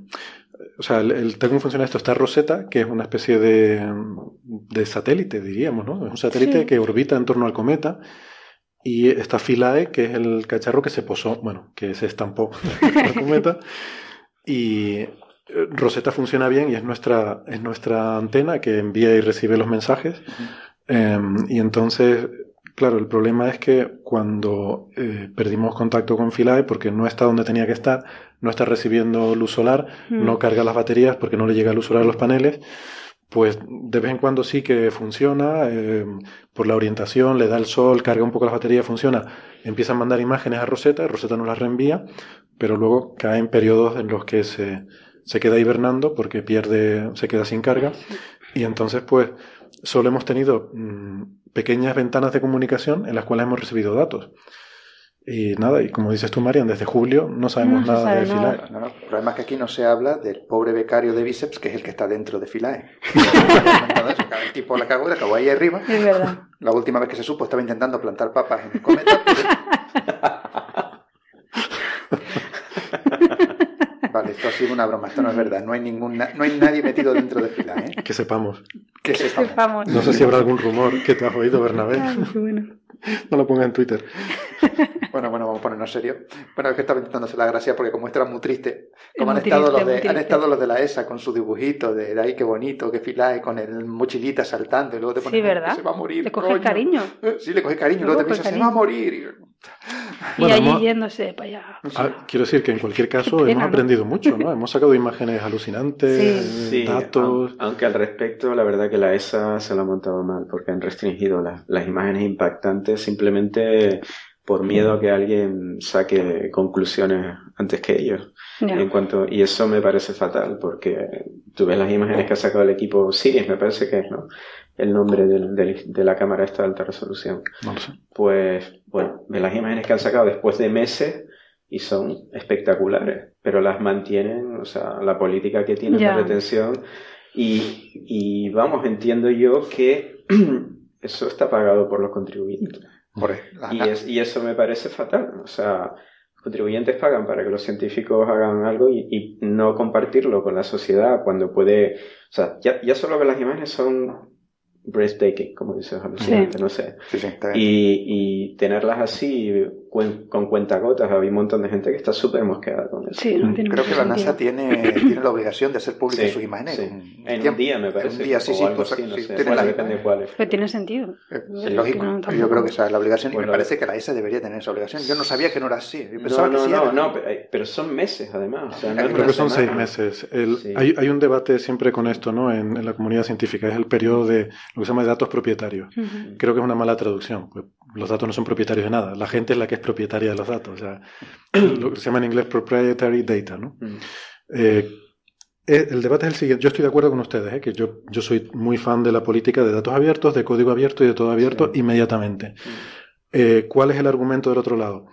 o sea, el, el cómo funciona esto está Rosetta, que es una especie de, de satélite, diríamos, ¿no? Es un satélite que orbita en torno al cometa y está Philae, que es el cacharro que se posó, bueno, que se estampó en la cometa. Y eh, Rosetta funciona bien y es nuestra, es nuestra antena que envía y recibe los mensajes. Em, y entonces, claro, el problema es que cuando eh, perdimos contacto con Philae, porque no está donde tenía que estar, no está recibiendo luz solar, no carga las baterías porque no le llega luz solar a los paneles, pues de vez en cuando sí que funciona, eh, por la orientación, le da el sol, carga un poco las baterías, funciona, empieza a mandar imágenes a Rosetta, Rosetta nos las reenvía, pero luego cae en periodos en los que se, se queda hibernando porque pierde, se queda sin carga, y entonces pues solo hemos tenido mm, pequeñas ventanas de comunicación en las cuales hemos recibido datos. Y nada, y como dices tú, Marian, desde julio no sabemos nada de Filae. el problema es que aquí no se habla del pobre becario de bíceps, que es el que está dentro de Filae. el tipo la cagó, la acabó ahí arriba. Es verdad. La última vez que se supo estaba intentando plantar papas en el cometa. vale, esto ha sido una broma, esto no es verdad. No hay, ningún, no hay nadie metido dentro de Filae. ¿eh? Que sepamos. Que sepamos. No sé si habrá algún rumor que te has oído, Bernabé. No lo ponga en Twitter. Bueno, bueno, vamos a ponernos serio. Bueno, es que estaba intentándose la gracia porque como esto era muy triste, como han, estado los de, han estado los de la ESA con su dibujito de, de ahí qué bonito, qué filae, con el mochilita saltando y luego te pones, sí, ¿verdad? se va a morir. Le coges cariño. Sí, le coges cariño y luego te piensas, se va a morir. y allí yéndose para allá. Ah, quiero decir que en cualquier caso hemos aprendido mucho, ¿no? hemos sacado imágenes alucinantes, datos. Aunque al respecto, la verdad que la ESA se lo ha montado mal, porque han restringido las imágenes impactantes simplemente por miedo a que alguien saque conclusiones antes que ellos. En cuanto, y eso me parece fatal, porque tú ves las imágenes que ha sacado el equipo Sirius, me parece que es, ¿no? El nombre de la cámara esta de alta resolución. Pues, bueno, ves las imágenes que han sacado después de meses y son espectaculares, pero las mantienen, o sea, la política que tienen de retención. Y, y vamos, entiendo yo que eso está pagado por los contribuyentes y, y, eso me parece fatal. O sea, los contribuyentes pagan para que los científicos hagan algo y, no compartirlo con la sociedad cuando puede. O sea, ya, ya solo que las imágenes son breathtaking, como dices, alucinante, no sé. y, y, tenerlas así con cuentagotas, había un montón de gente que está súper mosqueada con eso. Creo que la NASA tiene, tiene la obligación de hacer públicas sus imágenes. En un día, me parece. En un día, sí, sí, pues, así, no sé, tiene depende de cuál Pero tiene sentido. Eh, es lógico. yo creo que esa es la obligación y me parece que la ESA debería tener esa obligación. Yo no sabía que no era así. no, no, no, no, pero, son meses además. O sea, creo que son seis meses. hay, hay, un debate siempre con esto, ¿no? En, en, la comunidad científica. Es el periodo de lo que se llama de datos propietarios. Creo que es una mala traducción. Los datos no son propietarios de nada. La gente es la que es propietaria de los datos. O sea, lo que se llama en inglés proprietary data, ¿no? Eh, eh, el debate es el siguiente. Yo estoy de acuerdo con ustedes, ¿eh? que yo, yo soy muy fan de la política de datos abiertos, de código abierto y de todo abierto inmediatamente. ¿Cuál es el argumento del otro lado?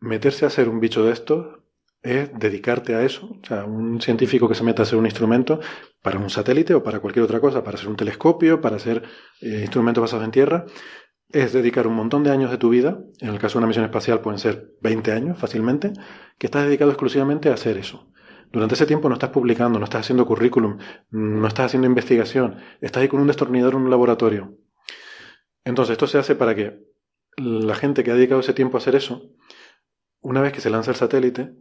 Meterse a hacer un bicho de esto es dedicarte a eso. O sea, un científico que se meta a hacer un instrumento para un satélite o para cualquier otra cosa, para hacer un telescopio, para hacer instrumentos basados en tierra, es dedicar un montón de años de tu vida, en el caso de una misión espacial pueden ser 20 años fácilmente, que estás dedicado exclusivamente a hacer eso. Durante ese tiempo no estás publicando, no estás haciendo currículum, no estás haciendo investigación, estás ahí con un destornillador en un laboratorio. Entonces, esto se hace para que la gente que ha dedicado ese tiempo a hacer eso, una vez que se lanza el satélite,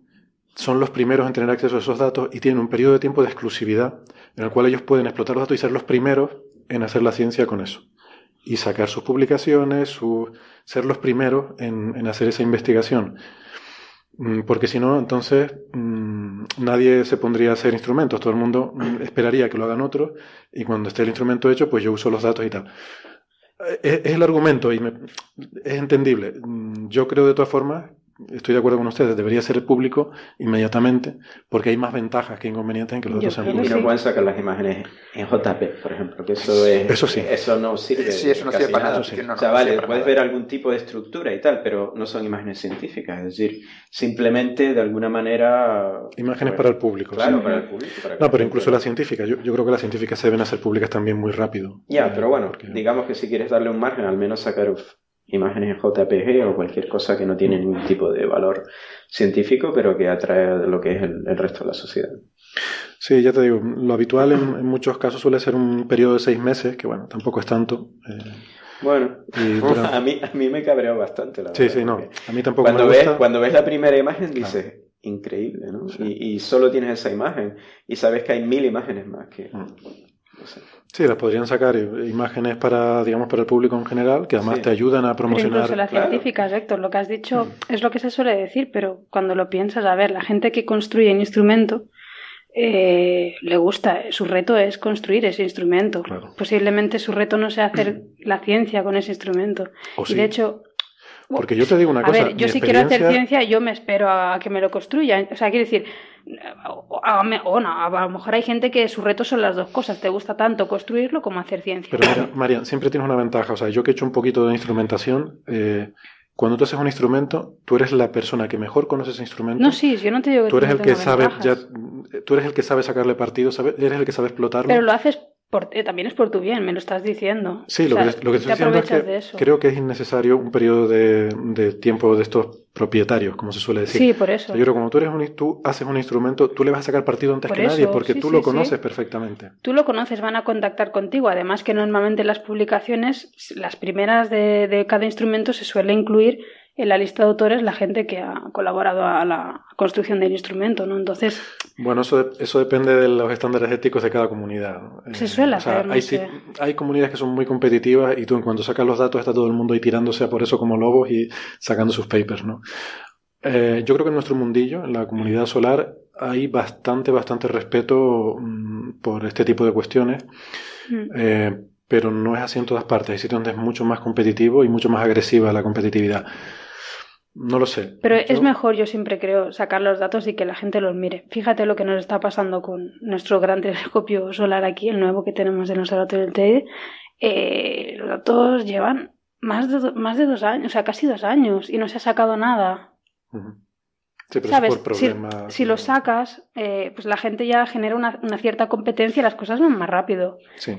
son los primeros en tener acceso a esos datos y tienen un periodo de tiempo de exclusividad en el cual ellos pueden explotar los datos y ser los primeros en hacer la ciencia con eso y sacar sus publicaciones, ser los primeros en, hacer esa investigación. Mm, porque si no, entonces mm, nadie se pondría a hacer instrumentos, todo el mundo mm, esperaría que lo hagan otros y cuando esté el instrumento hecho, pues yo uso los datos y tal. Es, es el argumento y es entendible. Yo creo de todas formas estoy de acuerdo con ustedes, debería ser público inmediatamente, porque hay más ventajas que inconvenientes en que los datos sean públicos. Y no pueden sacar las imágenes en JP, por ejemplo, que eso es... Eso sí. Eso no sirve. Sí, eso no sirve para nada. o sea, vale, puedes ver algún tipo de estructura y tal, pero no son imágenes científicas, es decir, simplemente de alguna manera... Imágenes para el público. Claro, para el público. no, pero incluso las científicas, yo, yo, creo que las científicas se deben hacer públicas también muy rápido. Ya, pero bueno, digamos que si quieres darle un margen, al menos sacar imágenes JPG o cualquier cosa que no tiene ningún tipo de valor científico, pero que atrae lo que es el, resto de la sociedad. Sí, ya te digo, lo habitual en, muchos casos suele ser un periodo de seis meses, que bueno, tampoco es tanto. Eh, bueno, a, mí, a mí me cabreó bastante, la Sí, sí, no, a mí tampoco cuando me gusta. Ves, cuando ves la primera imagen dices, increíble, ¿no? Y, y, solo tienes esa imagen y sabes que hay mil imágenes más que... Mm. Sí, las podrían sacar imágenes para, digamos, para el público en general, que además te ayudan a promocionar. incluso las científicas, Héctor, lo que has dicho mm. es lo que se suele decir, pero cuando lo piensas, a ver, la gente que construye un instrumento eh, le gusta, su reto es construir ese instrumento. Posiblemente su reto no sea hacer la ciencia con ese instrumento. y de hecho, porque yo te digo una cosa. A ver, yo si quiero hacer ciencia, yo me espero a que me lo construya. O sea, quiero decir, o, a lo mejor hay gente que su reto son las dos cosas. Te gusta tanto construirlo como hacer ciencia. Pero mira, María, siempre tienes una ventaja. O sea, yo que he hecho un poquito de instrumentación, eh, cuando tú haces un instrumento, tú eres la persona que mejor conoce ese instrumento. No, sí, yo no te digo que tú eres el que sabe, ya, tú eres el que sabe sacarle partido, eres el que sabe explotarlo. Pero lo haces eh, también es por tu bien, me lo estás diciendo. Sí, lo, que, lo que estoy diciendo es que creo que es innecesario un periodo de, tiempo de estos propietarios, como se suele decir. Sí, por eso. yo creo que como tú, eres un, tú haces un instrumento, tú le vas a sacar partido antes que nadie, porque tú lo conoces perfectamente. Tú lo conoces, van a contactar contigo. Además que normalmente las publicaciones, las primeras de, de cada instrumento se suele incluir en la lista de autores la gente que ha colaborado a la construcción del instrumento, ¿no? Entonces, Bueno, eso, eso depende de los estándares éticos de cada comunidad. Se suele hacer, hay, hay comunidades que son muy competitivas y tú en cuanto sacas los datos está todo el mundo ahí tirándose a por eso como lobos y sacando sus papers, ¿no? Eh, yo creo que en nuestro mundillo, en la comunidad solar, hay bastante, bastante respeto mm, por este tipo de cuestiones, mm. eh, pero no es así en todas partes. Hay sitios donde es mucho más competitivo y mucho más agresiva la competitividad. No lo sé. Pero es mejor, yo siempre creo, sacar los datos y que la gente los mire. Fíjate lo que nos está pasando con nuestro gran telescopio solar aquí, el nuevo que tenemos en el Observatorio del TED. Eh, los datos llevan más de, más de dos años, o sea, casi dos años, y no se ha sacado nada. Sí, pero ¿Sabes? por si, si, lo sacas, eh, pues la gente ya genera una, cierta competencia y las cosas van más rápido. Sí,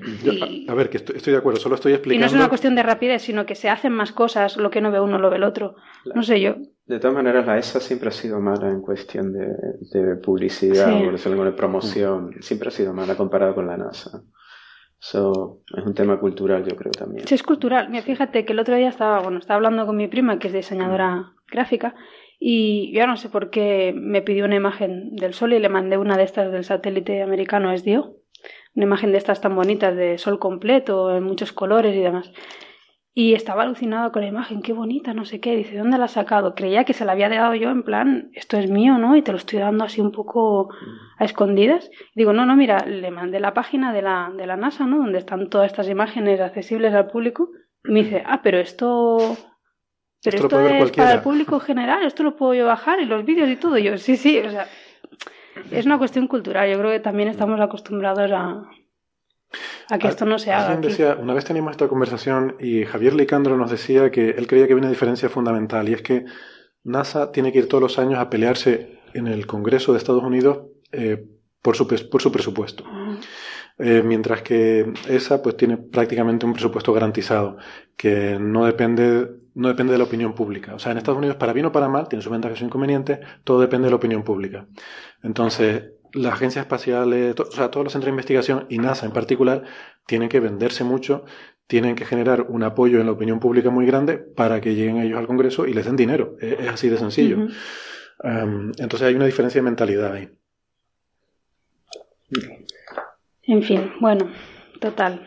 a, ver, que estoy, de acuerdo, solo estoy explicando. Y no es una cuestión de rapidez, sino que se hacen más cosas, lo que no ve uno lo ve el otro. No sé yo. De todas maneras, la ESA siempre ha sido mala en cuestión de, publicidad o de promoción. Siempre ha sido mala comparado con la NASA. Eso es un tema cultural, yo creo también. Sí, es cultural. Mira, fíjate que el otro día estaba, bueno, estaba hablando con mi prima, que es diseñadora gráfica, y yo no sé por qué me pidió una imagen del sol y le mandé una de estas del satélite americano SDO. Una imagen de estas tan bonitas de sol completo, en muchos colores y demás. Y estaba alucinado con la imagen, qué bonita, no sé qué. Dice, ¿dónde la has sacado? Creía que se la había dado yo en plan, esto es mío, ¿no? Y te lo estoy dando así un poco a escondidas. digo, no, no, mira, le mandé la página de la, de la NASA, ¿no? Donde están todas estas imágenes accesibles al público. Y me dice, ah, pero esto pero esto, es para el público general, esto lo puedo yo bajar y los vídeos y todo. yo, sí, sí, o sea, es una cuestión cultural. Yo creo que también estamos acostumbrados a, a que esto no se haga. Decía, una vez teníamos esta conversación y Javier Licandro nos decía que él creía que había una diferencia fundamental y es que NASA tiene que ir todos los años a pelearse en el Congreso de Estados Unidos eh, por, su, por su presupuesto. Eh, mientras que esa pues tiene prácticamente un presupuesto garantizado, que no depende, no depende de la opinión pública. O sea, en Estados Unidos, para bien o para mal, tiene sus ventajas y sus inconvenientes, todo depende de la opinión pública. Entonces, la agencia espacial, o sea, todos los centros de investigación y NASA en particular, tienen que venderse mucho, tienen que generar un apoyo en la opinión pública muy grande para que lleguen ellos al Congreso y les den dinero. Es, así de sencillo. Em, entonces hay una diferencia de mentalidad ahí. En fin, bueno, total.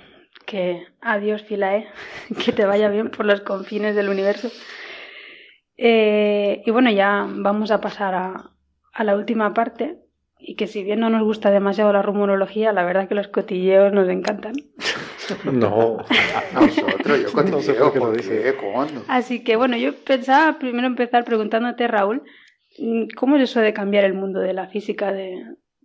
Que adiós, Filae. que te vaya bien por los confines del universo. Eh, y bueno, ya vamos a pasar a, a la última parte. Y que si bien no nos gusta demasiado la rumorología, la verdad que los cotilleos nos encantan. No, nosotros, yo cotilleo, no sé Así que bueno, yo pensaba primero empezar preguntándote, Raúl, ¿cómo es eso de cambiar el mundo de la física de,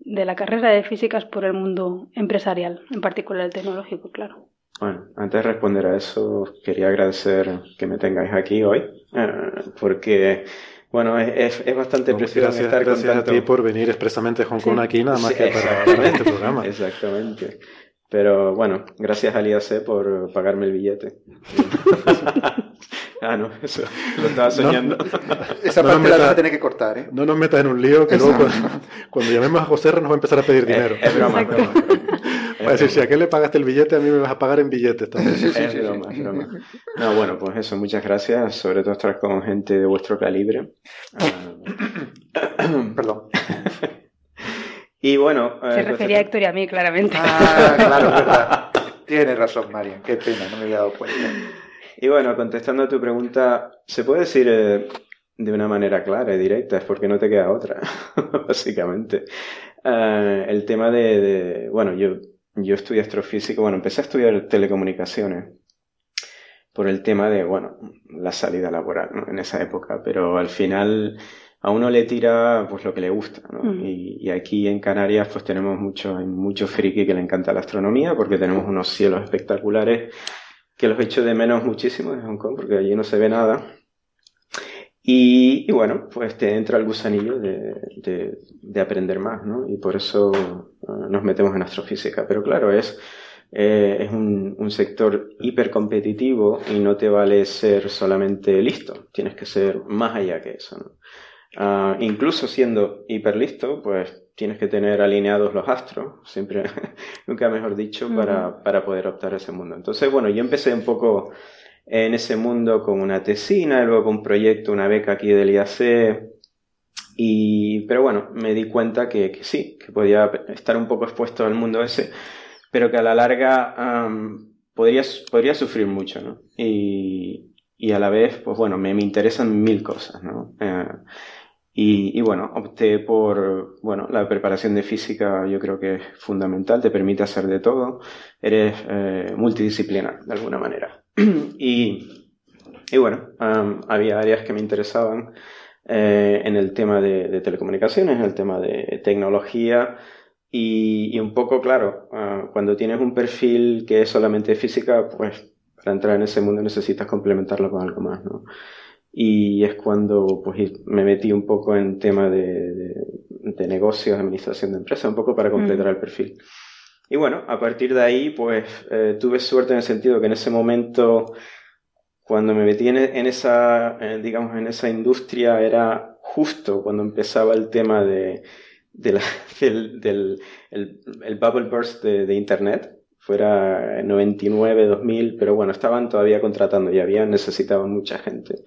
de la carrera de físicas por el mundo empresarial, en particular el tecnológico, claro. Bueno, antes de responder a eso, quería agradecer que me tengáis aquí hoy, eh, porque, bueno, es, es bastante no, precioso gracias, estar gracias a ti por venir expresamente a Hong Kong aquí, nada más que para, este programa. Exactamente. Pero bueno, gracias al IAC por pagarme el billete. ah, no, eso lo estaba soñando. Esa parte la vas a tener que cortar, ¿eh? No nos metas en un lío que luego cuando, llamemos a José nos va a empezar a pedir dinero. Es, broma, es broma. Va a decir, si a qué le pagaste el billete, a mí me vas a pagar en billetes también. es broma, es broma. No, bueno, pues eso, muchas gracias. Sobre todo estar con gente de vuestro calibre. Perdón. Y bueno. Se eh, refería a Héctor y a mí, claramente. Ah, claro, verdad. Tienes razón, Marian. Qué pena, no me había dado cuenta. Y bueno, contestando a tu pregunta, se puede decir eh, de una manera clara y directa, es porque no te queda otra, básicamente. Eh, el tema de, bueno, yo, yo estudié astrofísica, bueno, empecé a estudiar telecomunicaciones por el tema de, bueno, la salida laboral ¿no? en esa época, pero al final a uno le tira pues lo que le gusta, ¿no? Mm. Y, aquí en Canarias pues tenemos mucho, hay mucho friki que le encanta la astronomía porque tenemos unos cielos espectaculares que los echo de menos muchísimo en Hong Kong porque allí no se ve nada. Y, bueno, pues te entra el gusanillo de, de, aprender más, ¿no? Y por eso uh, nos metemos en astrofísica. Pero claro, es, eh, es un, un sector hipercompetitivo y no te vale ser solamente listo, tienes que ser más allá que eso, ¿no? Ah, incluso siendo hiperlisto, pues tienes que tener alineados los astros, siempre, nunca mejor dicho, para, para poder optar a ese mundo. Entonces, bueno, yo empecé un poco en ese mundo con una tesina, luego con un proyecto, una beca aquí del IAC, Y, pero bueno, me di cuenta que, sí, que podía estar un poco expuesto al mundo ese, pero que a la larga podría, podría sufrir mucho, ¿no? Y, y a la vez, pues bueno, me, me interesan mil cosas, ¿no? Eh, y, y, bueno, opté por, bueno, la preparación de física yo creo que es fundamental, te permite hacer de todo, eres eh, multidisciplinar de alguna manera. y, y bueno, había áreas que me interesaban eh, en el tema de, de, telecomunicaciones, en el tema de tecnología y, y un poco, claro, uh, cuando tienes un perfil que es solamente física, pues para entrar en ese mundo necesitas complementarlo con algo más, ¿no? Y es cuando pues, me metí un poco en tema de, de, negocios, administración de empresas, un poco para completar mm. el perfil. Y bueno, a partir de ahí, pues eh, tuve suerte en el sentido que en ese momento, cuando me metí en, esa, eh, digamos, en esa industria, era justo cuando empezaba el tema de, del, del el, bubble burst de, Internet fuera 99, 2000, pero bueno, estaban todavía contratando y había, necesitaban mucha gente.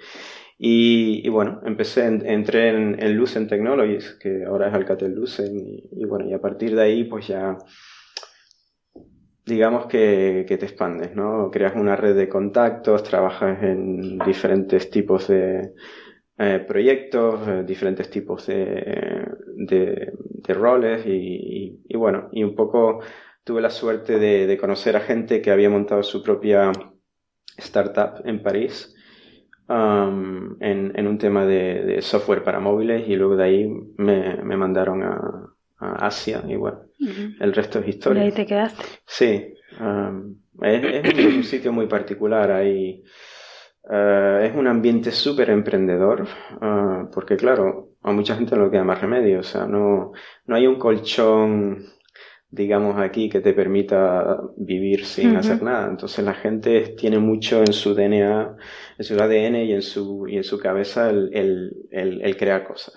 Y, y bueno, empecé, entré en, en, Lucent Technologies, que ahora es Alcatel Lucent, y, bueno, y a partir de ahí pues ya, digamos que, que te expandes, ¿no? Creas una red de contactos, trabajas en diferentes tipos de eh, proyectos, eh, diferentes tipos de, de, roles y, bueno, y un poco tuve la suerte de, conocer a gente que había montado su propia startup en París um, en, un tema de, software para móviles y luego de ahí me, mandaron a, Asia y bueno, el resto es historia. ¿Y ahí te quedaste? Sí, um, es, un, sitio muy particular, ahí uh, es un ambiente súper emprendedor, uh, porque claro, a mucha gente no le queda más remedio, o sea, no, no hay un colchón digamos aquí, que te permita vivir sin hacer nada. Entonces la gente tiene mucho en su DNA, en su ADN y en su, y en su cabeza el, el, el, crear cosas.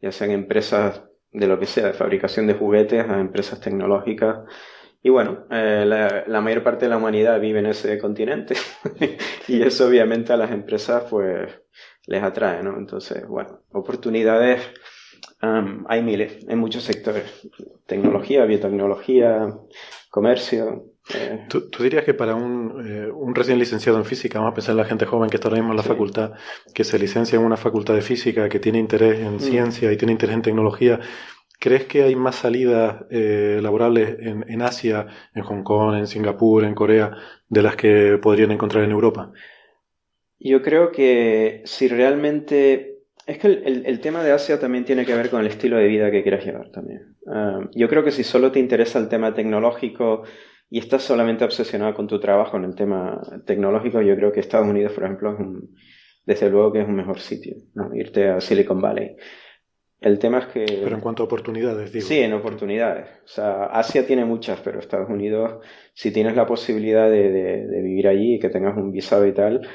Ya sean empresas de lo que sea, de fabricación de juguetes a empresas tecnológicas. Y bueno, eh, la, la, mayor parte de la humanidad vive en ese continente y eso obviamente a las empresas pues les atrae, ¿no? Entonces, bueno, oportunidades hay miles, en muchos sectores. Tecnología, biotecnología, comercio. Eh. ¿Tú, dirías que para un, eh, un, recién licenciado en física, vamos a pensar en la gente joven que está ahora mismo en la facultad, que se licencia en una facultad de física, que tiene interés en mm. ciencia y tiene interés en tecnología, ¿crees que hay más salidas eh, laborables en, en Asia, en Hong Kong, en Singapur, en Corea, de las que podrían encontrar en Europa? Yo creo que si realmente es que el, el, tema de Asia también tiene que ver con el estilo de vida que quieras llevar también. Ah, yo creo que si solo te interesa el tema tecnológico y estás solamente obsesionado con tu trabajo en el tema tecnológico, yo creo que Estados Unidos, por ejemplo, es un, desde luego que es un mejor sitio, ¿no? irte a Silicon Valley. El tema es que... Pero en cuanto a oportunidades, digo. Sí, en oportunidades. O sea, Asia tiene muchas, pero Estados Unidos, si tienes la posibilidad de, de, de vivir allí y que tengas un visado y tal,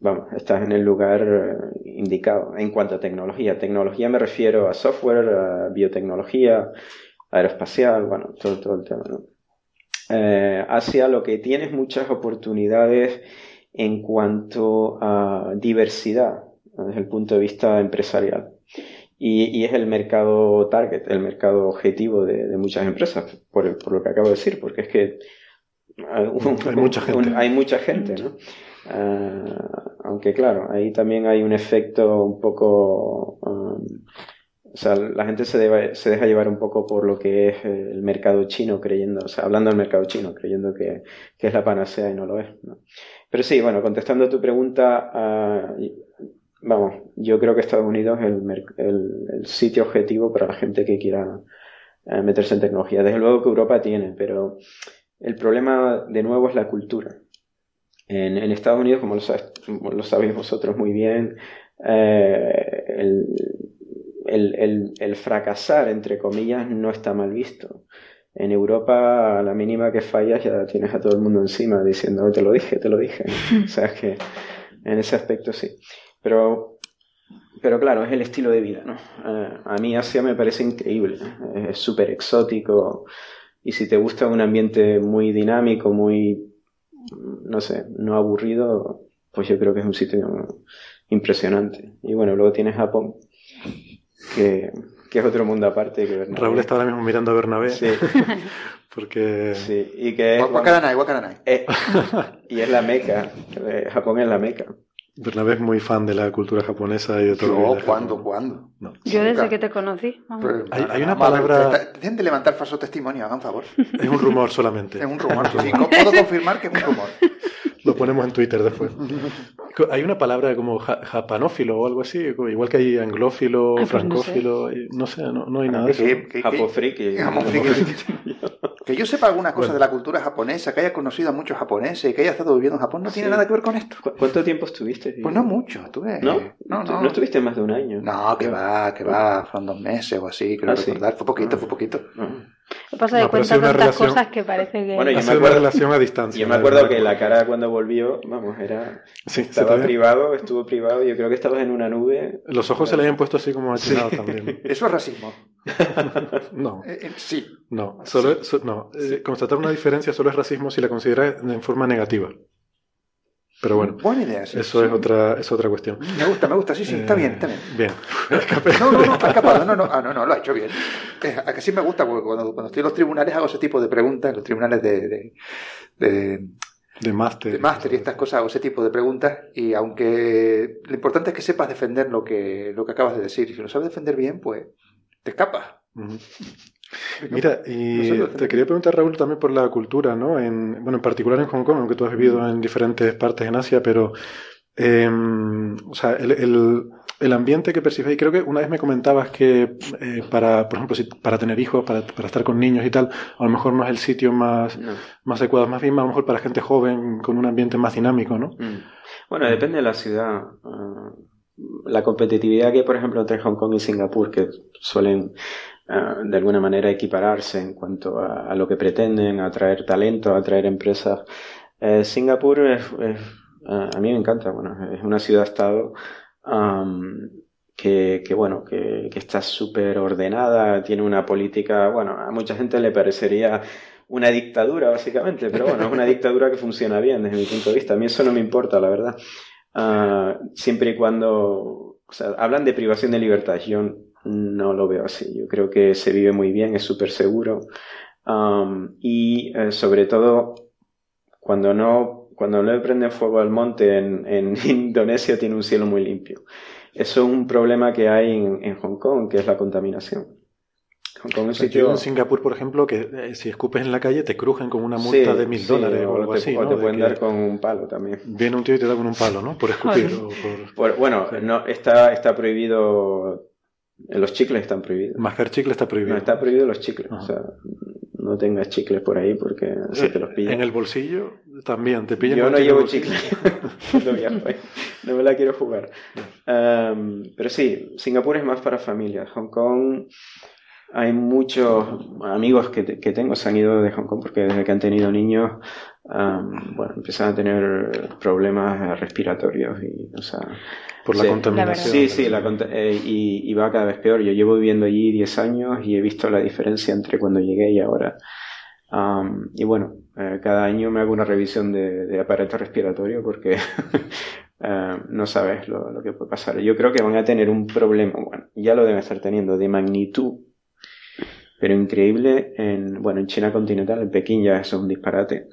vamos, estás en el lugar eh, indicado en cuanto a tecnología. Tecnología me refiero a software, a biotecnología, aeroespacial, bueno, todo, todo el tema, ¿no? Eh, Asia lo que tiene es muchas oportunidades en cuanto a diversidad desde el punto de vista empresarial. Y, y es el mercado target, el mercado objetivo de, de muchas empresas, por, por, lo que acabo de decir, porque es que hay, mucha gente, hay mucha gente ¿no? Uh, aunque claro, ahí también hay un efecto un poco... Um, o sea, la gente se, deja llevar un poco por lo que es el mercado chino, creyendo, o sea, hablando del mercado chino, creyendo que, que es la panacea y no lo es. ¿no? Pero sí, bueno, contestando a tu pregunta, uh, vamos, yo creo que Estados Unidos es el, el, sitio objetivo para la gente que quiera uh, meterse en tecnología. Desde luego que Europa tiene, pero el problema de nuevo es la cultura. En, Estados Unidos, como lo sabéis vosotros muy bien, eh, el, el, el, el, fracasar, entre comillas, no está mal visto. En Europa, a la mínima que fallas, ya tienes a todo el mundo encima diciendo, te lo dije, te lo dije. o sea, es que en ese aspecto sí. Pero, pero claro, es el estilo de vida, ¿no? Eh, a mí Asia me parece increíble. Es súper exótico. Y si te gusta un ambiente muy dinámico, muy no sé, no aburrido, pues yo creo que es un sitio impresionante. Y bueno, luego tienes Japón, que, que es otro mundo aparte que Bernabé. Raúl está ahora mismo mirando a Bernabé. Sí. porque... Sí, y que es... Guacaranay, Guacaranay. Eh, y es la meca. eh, Japón es la meca. Bernabé es muy fan de la cultura japonesa y de todo. Es ¿cuándo, cuándo? No. Yo desde Nunca. que te conocí. Pero- Hay- hay una vamos a ver, palabra- Dejen de levantar falso testimonio, hagan favor. Es un rumor solamente. Es un rumor. Sí, puedo confirmar que es un rumor. Lo ponemos en Twitter después. Hay una palabra como ja- japanófilo o algo así, igual que hay anglófilo, Ay, pues no francófilo, y no sé, no, no hay nada de eso. Que- que- yo sepa algunas cosas Bueno. de la cultura japonesa, que haya conocido a muchos japoneses y que haya estado viviendo en Japón, no tiene Sí. nada que ver con esto. ¿Cu- ¿Cuánto tiempo estuviste? Pues no mucho, estuve. ¿No? No, ¿Tú no. no estuviste más de un año. No, que va, que va, fueron dos meses o así, creo Ah, sí. recordar. Fue poquito, fue poquito. No. Lo que pasa No, ha cuenta tantas relación- cosas que parece que... Bueno, yo me acuerdo- relación a distancia. Yo me acuerdo que la cara cuando volvió, vamos, era... Sí, Estaba privado, estuvo privado, yo creo que estabas en una nube. Los ojos se le habían puesto así como achinados también. Eso es racismo. No, Eh, eh, sí. no, solo es- so- no. Eh, constatar una diferencia solo es racismo si la considera en forma negativa. Pero bueno, Buena idea. sí. eso es otra, es otra cuestión. Me gusta, me gusta, sí, sí, está Eh, bien, está bien. Bien. No, no, no, ha escapado, no, no, ah, no, no, lo ha hecho bien. Eh, a que sí me gusta, porque cuando, cuando estoy en los tribunales hago ese tipo de preguntas, en los tribunales de, de, de, De máster. de máster y estas cosas, hago ese tipo de preguntas, y aunque lo importante es que sepas defender lo que, lo que acabas de decir, y si lo sabes defender bien, pues te escapas. Mira, y te quería preguntar, Raúl, también por la cultura, ¿no? En, bueno, en particular en Hong Kong, aunque tú has vivido en diferentes partes en Asia, pero, eh, o sea, el, el, el ambiente que percibes, y creo que una vez me comentabas que eh, para, por ejemplo, si, para tener hijos, para, para estar con niños y tal, a lo mejor no es el sitio más, No. más adecuado, más bien a lo mejor para gente joven, con un ambiente más dinámico, ¿no? Mm. Bueno, depende de la ciudad. Ah, la competitividad que hay, por ejemplo, entre Hong Kong y Singapur, que suelen de alguna manera equipararse en cuanto a, a lo que pretenden, atraer talento, atraer empresas. Eh, Singapur es, es- a mí me encanta, bueno, es una ciudad-estado am, que, que, bueno, que, que está súper ordenada, tiene una política, bueno, a mucha gente le parecería una dictadura, básicamente, pero bueno, es una dictadura que funciona bien desde mi punto de vista. A mí eso no me importa, la verdad. Ah, siempre y cuando, o sea, hablan de privación de libertad, yo no lo veo así. Yo creo que se vive muy bien, es súper seguro. Y eh, sobre todo, cuando no, cuando no le prenden fuego al monte en, en Indonesia tiene un cielo muy limpio. Eso es un problema que hay en, en Hong Kong, que es la contaminación. Hong Kong es un sitio... en Singapur, por ejemplo, que eh, si escupes en la calle te crujen con una multa Sí, de mil sí, dólares o o algo te, así, o ¿no? te De pueden dar con un palo también. Viene un tío y te da con un palo, ¿no? Por escupir o por... Por- bueno, Sí. no, está, está prohibido. Los chicles están prohibidos. Mascar chicle está prohibido. No, está prohibido los chicles. Ajá. O sea, no tengas chicles por ahí porque si te los pillan. En el bolsillo también, te pillan Yo no llevo bolsillo. chicle. no, me la quiero jugar. Um, pero sí, Singapur es más para familias. Hong Kong, hay muchos amigos que, que tengo se han ido de Hong Kong porque desde que han tenido niños, um, bueno, empiezan a tener problemas respiratorios y, o sea, Por la Sí. contaminación. Sí, sí, la eh, y, y va cada vez peor. Yo llevo viviendo allí 10 años y he visto la diferencia entre cuando llegué y ahora. Y bueno, eh, cada año me hago una revisión de, de aparato respiratorio porque eh, no sabes lo, lo que puede pasar. Yo creo que van a tener un problema, bueno, ya lo deben estar teniendo, de magnitud, pero increíble en, bueno, en China continental, en Pekín ya eso es un disparate,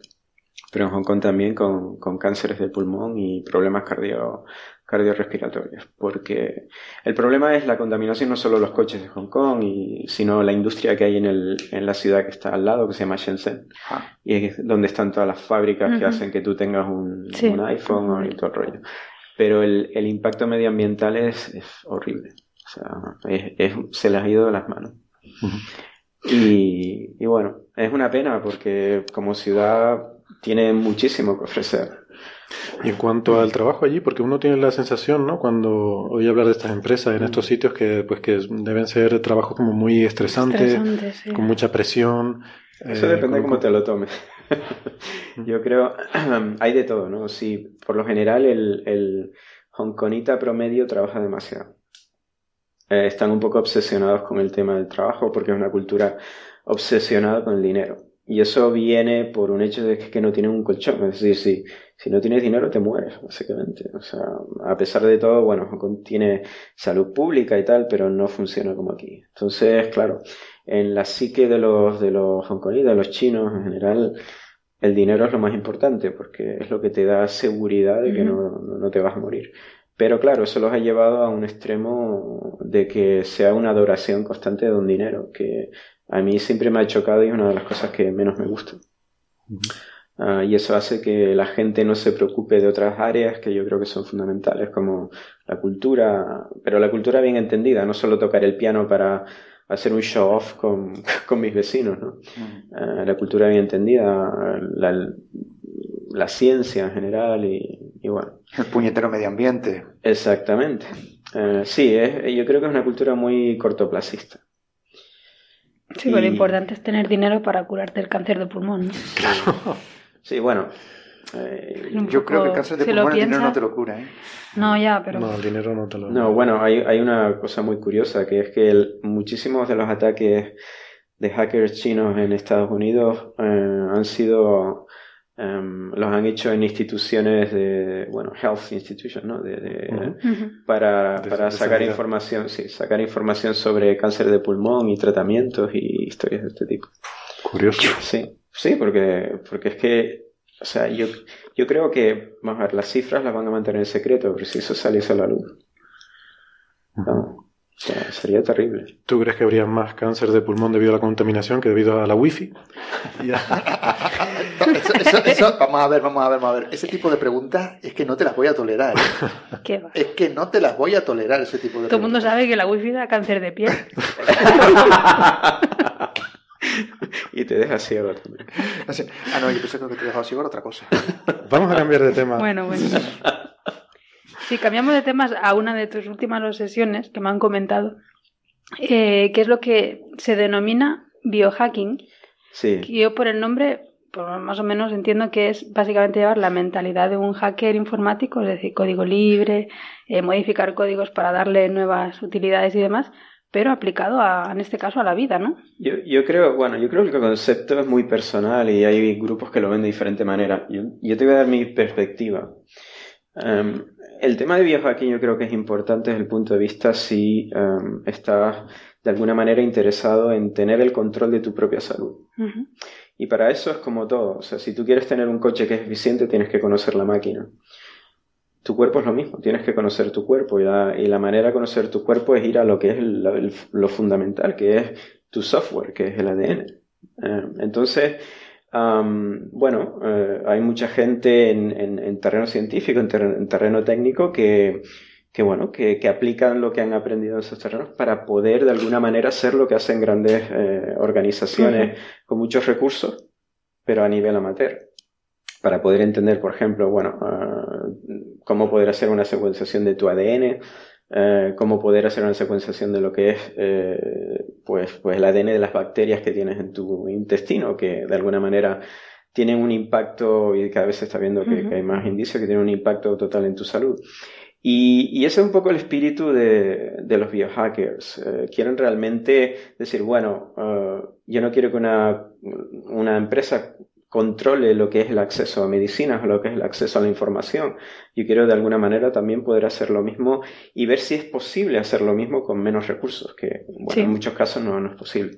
pero en Hong Kong también con, con cánceres del pulmón y problemas cardio, cardiorrespiratorios, porque el problema es la contaminación no solo los coches de Hong Kong, y, sino la industria que hay en, el, en la ciudad que está al lado, que se llama Shenzhen, Ah. y es donde están todas las fábricas que hacen que tú tengas un, Sí. un iPhone y todo el rollo. Pero el, el impacto medioambiental es, es horrible. O sea, es- es- se les ha ido de las manos. Y, y bueno, es una pena porque como ciudad tiene muchísimo que ofrecer. Y en cuanto al trabajo allí, porque uno tiene la sensación, ¿no? Cuando oye hablar de estas empresas en estos sitios que, pues, que deben ser trabajos como muy estresantes, Estresante, sí. con mucha presión. Eso eh, depende de cómo te lo tomes. Yo creo, hay de todo, ¿no? Sí, por lo general el, el hongkonita promedio trabaja demasiado. Eh, están un poco obsesionados con el tema del trabajo porque es una cultura obsesionada con el dinero. Y eso viene por un hecho de que no tienen un colchón. Es decir, si, si no tienes dinero te mueres, básicamente. O sea, a pesar de todo, bueno, Hong Kong tiene salud pública y tal, pero no funciona como aquí. Entonces, claro, en la psique de los, de los de los chinos en general, el dinero es lo más importante porque es lo que te da seguridad de que no, no te vas a morir. Pero claro, eso los ha llevado a un extremo de que sea una adoración constante de un dinero, que a mí siempre me ha chocado y es una de las cosas que menos me gusta. Ah, y eso hace que la gente no se preocupe de otras áreas que yo creo que son fundamentales, como la cultura, pero la cultura bien entendida, no solo tocar el piano para hacer un show off con, con mis vecinos, ¿no? Ah, la cultura bien entendida, la, la ciencia en general y, y, bueno. El puñetero medio ambiente. Exactamente. Ah, sí, es, yo creo que es una cultura muy cortoplacista. Sí, pero lo importante es tener dinero para curarte el cáncer de pulmón, ¿no? Claro. Sí, bueno. Eh, yo creo que el cáncer de pulmón el dinero no te lo cura, ¿eh? No, ya, pero... No, el dinero no te lo No, bueno, hay, hay una cosa muy curiosa, que es que el, muchísimos de los ataques de hackers chinos en Estados Unidos eh, han sido Um, los han hecho en instituciones de, bueno, health institutions, ¿no? De, de, Para, para sacar información, sí, sacar información sobre cáncer de pulmón y tratamientos y historias de este tipo. Curioso. Sí, sí, porque, porque es que, o sea, yo, yo creo que, vamos a ver, las cifras las van a mantener en secreto, pero si eso saliese a la luz. No sería terrible. ¿Tú crees que habría más cáncer de pulmón debido a la contaminación que debido a la wifi? vamos a ver, vamos a ver, vamos a ver. Ese tipo de preguntas es que no te las voy a tolerar. ¿eh? Es que no te las voy a tolerar ese tipo de Todo el mundo sabe que la wifi da cáncer de piel. y te deja ciego también. Ah, no, yo pensé que te dejaba ciego era otra cosa. Vamos a cambiar de tema. Bueno, bueno. Si cambiamos de temas a una de tus últimas sesiones que me han comentado, eh, que es lo que se denomina biohacking. Sí. yo por el nombre, pues más o menos entiendo que es básicamente llevar la mentalidad de un hacker informático, es decir, código libre, eh, modificar códigos para darle nuevas utilidades y demás, pero aplicado a, en este caso a la vida, ¿no? Yo, yo, creo, bueno, yo creo que el concepto es muy personal y hay grupos que lo ven de diferente manera. Yo, yo te voy a dar mi perspectiva. Em, el tema de biohacking yo creo que es importante desde el punto de vista si um, estás de alguna manera interesado en tener el control de tu propia salud. Y para eso es como todo. O sea, si tú quieres tener un coche que es eficiente, tienes que conocer la máquina. Tu cuerpo es lo mismo, tienes que conocer tu cuerpo y la, manera de conocer tu cuerpo es ir a lo que es lo fundamental, que es tu software, que es el ADN. Eh, entonces, bueno, eh, hay mucha gente en, terreno científico, en, terreno técnico, que, bueno, que, aplican lo que han aprendido en esos terrenos para poder de alguna manera hacer lo que hacen grandes eh, organizaciones con muchos recursos, pero a nivel amateur. Para poder entender, por ejemplo, bueno, ah, cómo poder hacer una secuenciación de tu ADN, eh, cómo poder hacer una secuenciación de lo que es eh, pues, pues el ADN de las bacterias que tienes en tu intestino, que de alguna manera tienen un impacto, y cada vez se está viendo que, hay más indicios que tienen un impacto total en tu salud. Y, y ese es un poco el espíritu de, de los biohackers. Eh, quieren realmente decir, bueno, yo no quiero que una, una empresa controle lo que es el acceso a medicinas o lo que es el acceso a la información. Yo quiero de alguna manera también poder hacer lo mismo y ver si es posible hacer lo mismo con menos recursos, que en muchos casos no, no, es posible.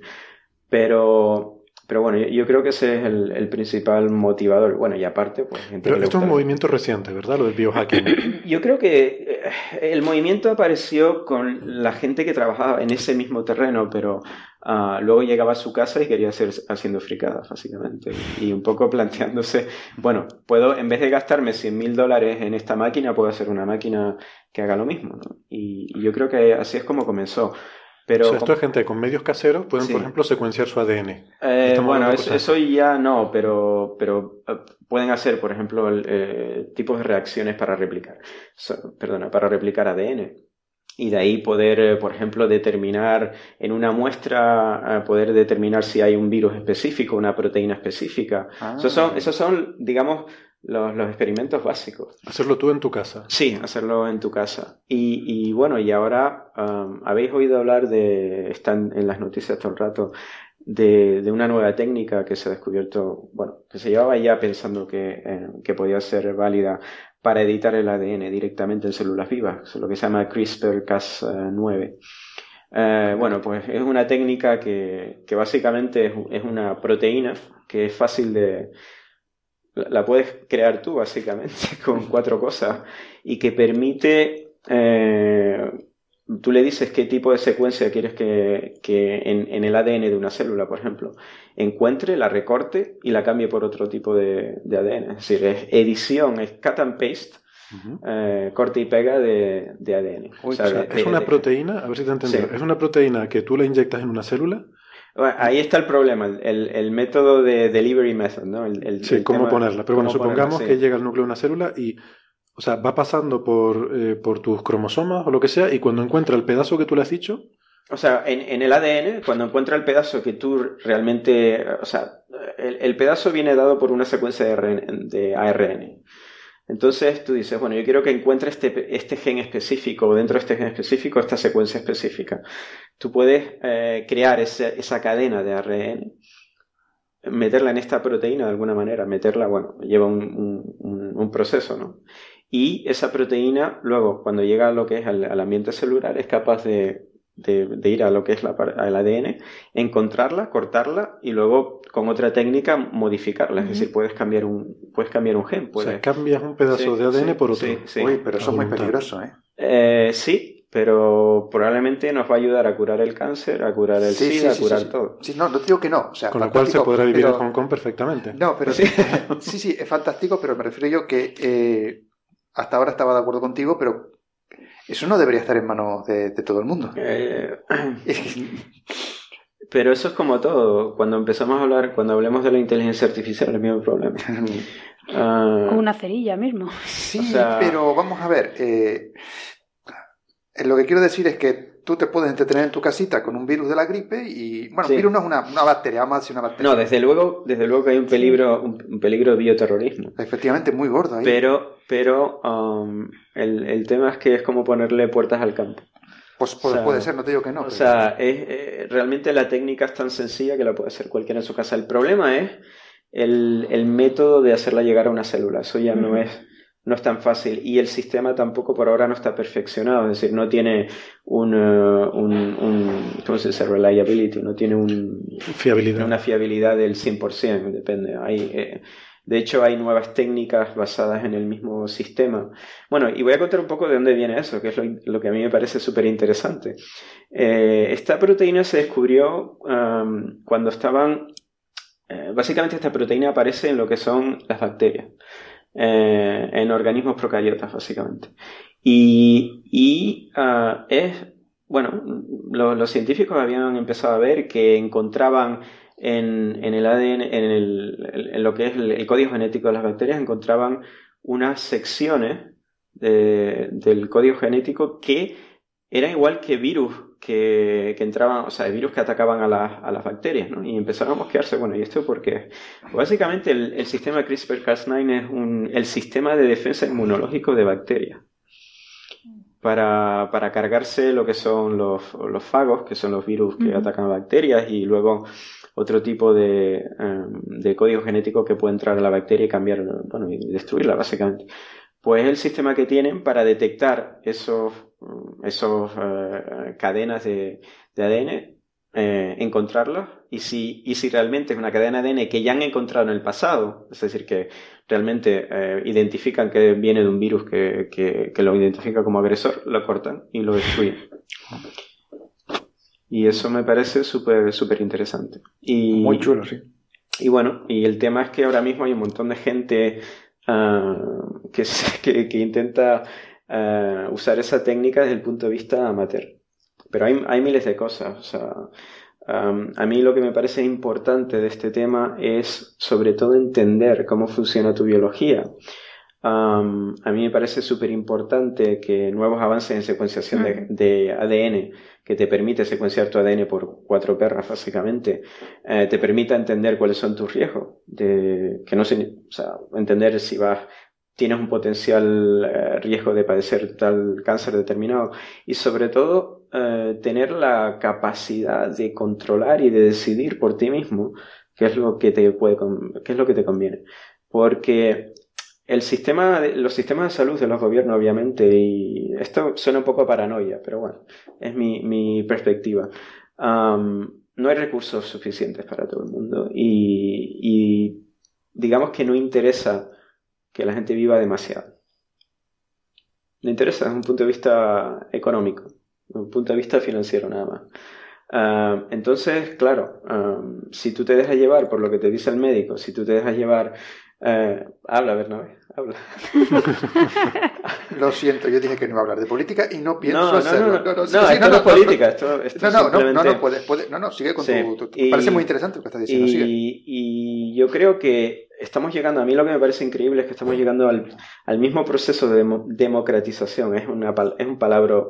Pero, pero bueno, yo, creo que ese es el, principal motivador. Bueno, y aparte, pues... Pero esto es un movimiento reciente, ¿verdad? Lo del biohacking. yo creo que eh, el movimiento apareció con la gente que trabajaba en ese mismo terreno, pero Ah, luego llegaba a su casa y quería hacer haciendo fricadas, básicamente. Y un poco planteándose, bueno, puedo, en vez de gastarme 100 mil dólares en esta máquina, puedo hacer una máquina que haga lo mismo. ¿no? Y, yo creo que así es como comenzó. Pero, esto es gente con medios caseros, pueden, por ejemplo, secuenciar su ADN. Eh, bueno, eso, ya no, pero, pero eh, pueden hacer, por ejemplo, eh, tipos de reacciones para replicar. perdona, para replicar ADN y de ahí poder, por ejemplo, determinar en una muestra, poder determinar si hay un virus específico, una proteína específica. Esos, son, ah. esos son, digamos, los, los, experimentos básicos. Hacerlo tú en tu casa. Sí, hacerlo en tu casa. Y, y bueno, y ahora um, habéis oído hablar de, están en las noticias todo el rato, de, una nueva técnica que se ha descubierto, bueno, que se llevaba ya pensando que, eh, que podía ser válida para editar el ADN directamente en células vivas, lo que se llama CRISPR-Cas9. Eh, bueno, pues es una técnica que, que básicamente es, una proteína que es fácil de... La, puedes crear tú básicamente con cuatro cosas y que permite eh, tú le dices qué tipo de secuencia quieres que, en, el ADN de una célula, por ejemplo, encuentre, la recorte y la cambie por otro tipo de, ADN. Es decir, es edición, es cut and paste, eh, corte y pega de, ADN. es una proteína, a ver si te entiendo, es una proteína que tú la inyectas en una célula. Ahí está el problema, el, método de delivery method, ¿no? El, sí, cómo ponerla. Pero bueno, supongamos que llega al núcleo de una célula y o sea, va pasando por, eh, por tus cromosomas o lo que sea, y cuando encuentra el pedazo que tú le has dicho. O sea, en, el ADN, cuando encuentra el pedazo que tú realmente. O sea, el, pedazo viene dado por una secuencia de, de, ARN. Entonces tú dices, bueno, yo quiero que encuentre este, este gen específico, o dentro de este gen específico, esta secuencia específica. Tú puedes eh, crear esa cadena de ARN meterla en esta proteína de alguna manera, meterla, bueno, lleva un, un proceso, ¿no? Y esa proteína, luego, cuando llega a lo que es al, ambiente celular, es capaz de, ir a lo que es la, al ADN, encontrarla, cortarla y luego con otra técnica modificarla. Es decir, puedes cambiar un, puedes cambiar un gen. O sea, cambias un pedazo de ADN por otro. Uy, pero eso es muy peligroso, ¿eh? ¿eh? Sí, pero probablemente nos va a ayudar a curar el cáncer, a curar el SIDA, a curar todo. Sí, no, no digo que no. O sea, Con lo cual se podrá vivir en Hong Kong perfectamente. No, pero sí, sí, sí, es fantástico, pero me refiero yo que eh, hasta ahora estaba de acuerdo contigo, pero eso no debería estar en manos de, todo el mundo. Eh, pero eso es como todo. Cuando empezamos a hablar, cuando hablemos de la inteligencia artificial, es el mismo problema. uh, una cerilla mismo. Sí, pero vamos a ver. Eh, lo que quiero decir es que tú te puedes entretener en tu casita con un virus de la gripe y, bueno, un virus no es una, una bacteria, vamos a decir una bacteria. No, desde luego, desde luego que hay un peligro, un, peligro de bioterrorismo. Efectivamente, muy gordo ahí. Pero, pero um, el, tema es que es como ponerle puertas al campo. Pues, puede ser, no te digo que no. O sea, es, eh, realmente la técnica es tan sencilla que la puede hacer cualquiera en su casa. El problema es el, el método de hacerla llegar a una célula. Eso ya no es no es tan fácil y el sistema tampoco por ahora no está perfeccionado, es decir, no tiene un, uh, un, ¿cómo se dice? Reliability, no tiene un, fiabilidad. una fiabilidad del 100%, depende. Hay, eh, de hecho, hay nuevas técnicas basadas en el mismo sistema. Bueno, y voy a contar un poco de dónde viene eso, que es lo, que a mí me parece súper interesante. Eh, esta proteína se descubrió um, cuando estaban... Eh, básicamente esta proteína aparece en lo que son las bacterias. Eh, en organismos procariotas, básicamente. Y, ah, es, bueno, los científicos habían empezado a ver que encontraban en, el ADN, en, lo que es el, código genético de las bacterias, encontraban unas secciones del código genético que eran igual que virus que, entraban, o sea, virus que atacaban a, las bacterias, ¿no? Y empezaron a mosquearse, bueno, ¿y esto porque Básicamente el, sistema CRISPR-Cas9 es un, el sistema de defensa inmunológico de bacterias. Para, cargarse lo que son los, fagos, que son los virus que atacan a bacterias, y luego otro tipo de, em, de, código genético que puede entrar a la bacteria y cambiar, bueno, y destruirla, básicamente. Pues es el sistema que tienen para detectar esos esos eh, cadenas de, ADN, eh, encontrarlos y si, y si realmente es una cadena de ADN que ya han encontrado en el pasado, es decir, que realmente eh, identifican que viene de un virus que, que, lo identifica como agresor, lo cortan y lo destruyen. Y eso me parece súper súper interesante. Y, Muy chulo, sí. Y bueno, y el tema es que ahora mismo hay un montón de gente ah, que, que, que, intenta eh, usar esa técnica desde el punto de vista amateur. Pero hay, hay miles de cosas. O sea, um, a mí lo que me parece importante de este tema es sobre todo entender cómo funciona tu biología. Um, a mí me parece súper importante que nuevos avances en secuenciación de, ADN, que te permite secuenciar tu ADN por cuatro perras, básicamente, eh, te permita entender cuáles son tus riesgos, de, que no sé, o sea, entender si vas tienes un potencial eh, riesgo de padecer tal cáncer determinado y sobre todo eh, tener la capacidad de controlar y de decidir por ti mismo qué es lo que te puede, qué es lo que te conviene. Porque el sistema, los sistemas de salud de los gobiernos, obviamente, y esto suena un poco a paranoia, pero bueno, es mi, perspectiva. no hay recursos suficientes para todo el mundo y, y digamos que no interesa que la gente viva demasiado. No interesa desde un punto de vista económico, desde un punto de vista financiero nada más. Ah, entonces, claro, ah, si tú te dejas llevar por lo que te dice el médico, si tú te dejas llevar... Eh, habla, Bernabé, habla. lo siento, yo dije que no iba a hablar de política y no pienso no, no, hacerlo. No, no, no, esto no, es política, esto, no, no, no, no, no, puedes, no, no, sigue con tu, Parece muy interesante lo que estás diciendo, y, sigue. Y yo creo que estamos llegando, a mí lo que me parece increíble es que estamos llegando al, al mismo proceso de democratización, es, una, es un palabra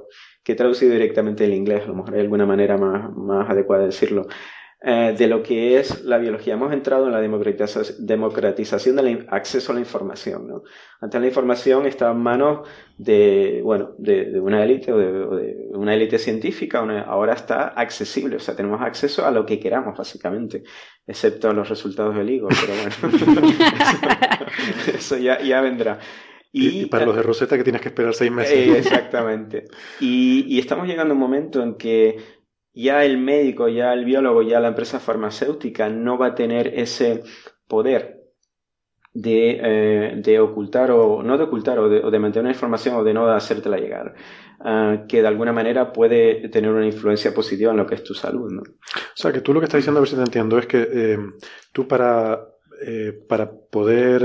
que he traducido directamente del inglés, a lo mejor hay alguna manera más, más adecuada de decirlo, eh, de lo que es la biología. Hemos entrado en la democratización del acceso a la información. ¿no? Antes la información estaba en manos de, bueno, de, una élite o de, una élite científica, ahora está accesible, o sea, tenemos acceso a lo que queramos, básicamente, excepto a los resultados del higo, pero bueno, eso, ya, ya vendrá. Y, para los de Rosetta que tienes que esperar seis meses. Eh, exactamente. Y, y, estamos llegando a un momento en que ya el médico, ya el biólogo, ya la empresa farmacéutica no va a tener ese poder de, eh, de ocultar o no de ocultar o de, mantener información o de no hacértela llegar, ah, que de alguna manera puede tener una influencia positiva en lo que es tu salud. ¿no? O sea, que tú lo que estás diciendo, a ver si te entiendo, es que eh, tú para, eh, para poder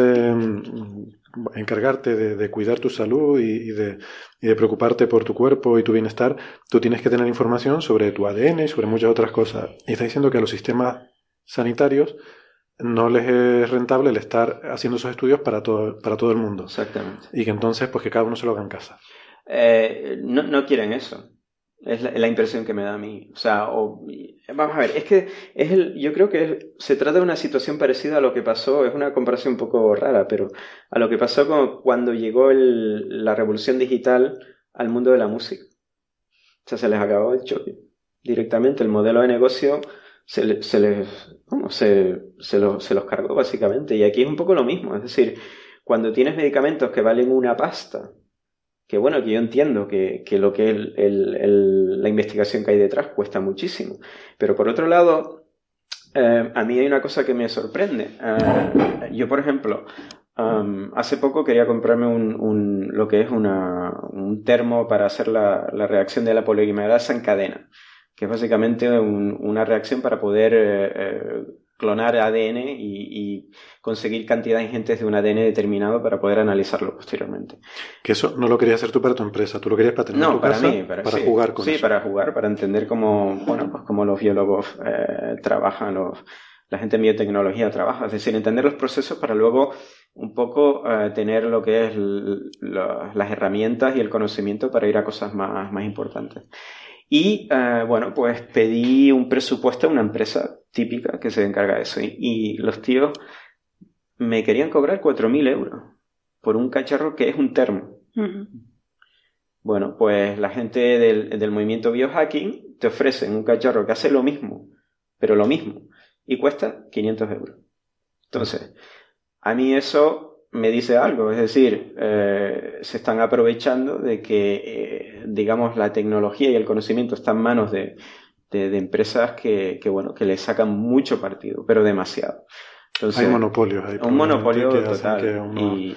encargarte de, cuidar tu salud y, de, preocuparte por tu cuerpo y tu bienestar, tú tienes que tener información sobre tu ADN y sobre muchas otras cosas. Y está diciendo que a los sistemas sanitarios no les es rentable el estar haciendo esos estudios para todo, para todo el mundo. Exactamente. Y que entonces, pues que cada uno se lo haga en casa. Eh, no, no quieren eso. Es la, impresión que me da a mí. O sea, vamos a ver, es que es el, yo creo que se trata de una situación parecida a lo que pasó, es una comparación un poco rara, pero a lo que pasó cuando llegó la revolución digital al mundo de la música. O sea, se les acabó el choque. Directamente el modelo de negocio se, se les, se, se, se los cargó básicamente. Y aquí es un poco lo mismo. Es decir, cuando tienes medicamentos que valen una pasta, que bueno, que yo entiendo que, lo que es la investigación que hay detrás cuesta muchísimo. Pero por otro lado, eh, a mí hay una cosa que me sorprende. Eh, yo, por ejemplo, hace poco quería comprarme un, lo que es un termo para hacer la, reacción de la polimerasa en cadena, que es básicamente una reacción para poder eh, clonar ADN y, conseguir cantidades ingentes de un ADN determinado para poder analizarlo posteriormente. Que eso no lo querías hacer tú para tu empresa, tú lo querías para tener no, tu para casa, mí, para, jugar con sí, eso. Sí, para jugar, para entender cómo, bueno, pues cómo los biólogos eh, trabajan, los, la gente en biotecnología trabaja, es decir, entender los procesos para luego un poco eh, tener lo que es las herramientas y el conocimiento para ir a cosas más, más importantes. Y eh, bueno, pues pedí un presupuesto a una empresa típica que se encarga de eso. Y, los tíos me querían cobrar 4.000 euros por un cacharro que es un termo. Bueno, pues la gente del, del, movimiento biohacking te ofrecen un cacharro que hace lo mismo, pero lo mismo, y cuesta 500 euros. Entonces, a mí eso me dice algo, es decir, eh, se están aprovechando de que, eh, digamos, la tecnología y el conocimiento están en manos de, de, empresas que, que, bueno, que le sacan mucho partido, pero demasiado. hay monopolios. Hay un monopolio total. Y,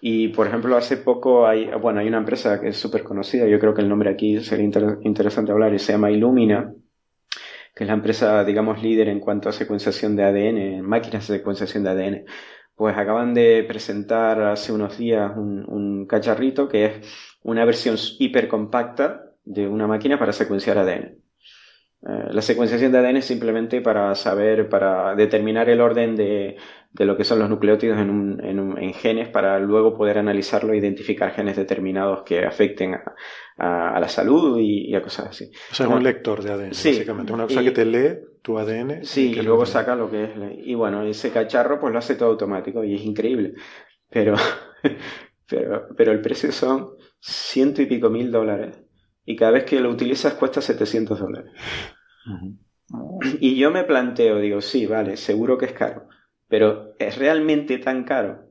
y, por ejemplo, hace poco hay, bueno, hay una empresa que es súper conocida, yo creo que el nombre aquí sería interesante hablar, y se llama Illumina, que es la empresa, digamos, líder en cuanto a secuenciación de ADN, máquinas de secuenciación de ADN pues acaban de presentar hace unos días un, cacharrito que es una versión hiper compacta de una máquina para secuenciar ADN. Eh, la secuenciación de ADN es simplemente para saber, para determinar el orden de, lo que son los nucleótidos en, genes para luego poder analizarlo e identificar genes determinados que afecten a, la salud y, a cosas así. O sea, es un lector de ADN, básicamente. Una cosa que te lee tu ADN. Sí, y, luego saca lo que es. Y bueno, ese cacharro pues lo hace todo automático y es increíble. Pero, pero, pero el precio son ciento y pico mil dólares y cada vez que lo utilizas cuesta 700 dólares. Y yo me planteo, digo, sí, vale, seguro que es caro, pero ¿es realmente tan caro?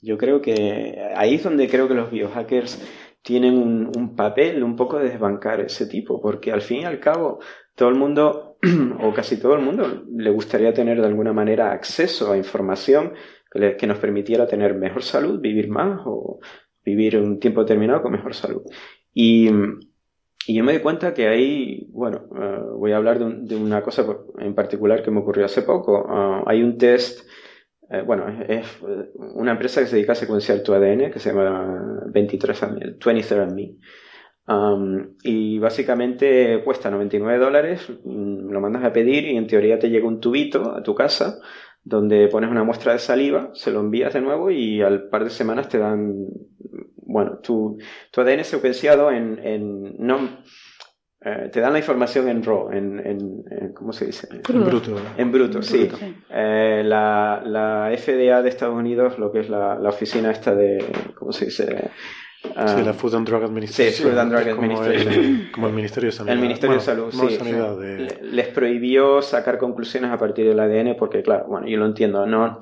Yo creo que ahí es donde creo que los biohackers tienen un, papel un poco de desbancar ese tipo, porque al fin y al cabo todo el mundo, o casi todo el mundo, le gustaría tener de alguna manera acceso a información que, nos permitiera tener mejor salud, vivir más o vivir un tiempo determinado con mejor salud. Y yo me di cuenta que ahí, bueno, eh, voy a hablar de, una cosa en particular que me ocurrió hace poco. Ah, hay un test, eh, bueno, es una empresa que se dedica a secuenciar tu ADN que se llama 23andMe, 23andMe. Um, y básicamente cuesta 99 dólares, mm, lo mandas a pedir y en teoría te llega un tubito a tu casa donde pones una muestra de saliva, se lo envías de nuevo y al par de semanas te dan bueno, tu, tu ADN secuenciado en, en no, eh, te dan la información en RAW, en, en, ¿cómo se dice? En bruto. En bruto, sí. Eh, la, la, FDA de Estados Unidos, lo que es la, la oficina esta de, ¿cómo se dice? Ah, sí, la Food and Drug Administration. Sí, Food and Drug Administration. Como el, Ministerio de Sanidad. El Ministerio de Salud, sí. Les prohibió sacar conclusiones a partir del ADN porque, claro, bueno, yo lo entiendo, no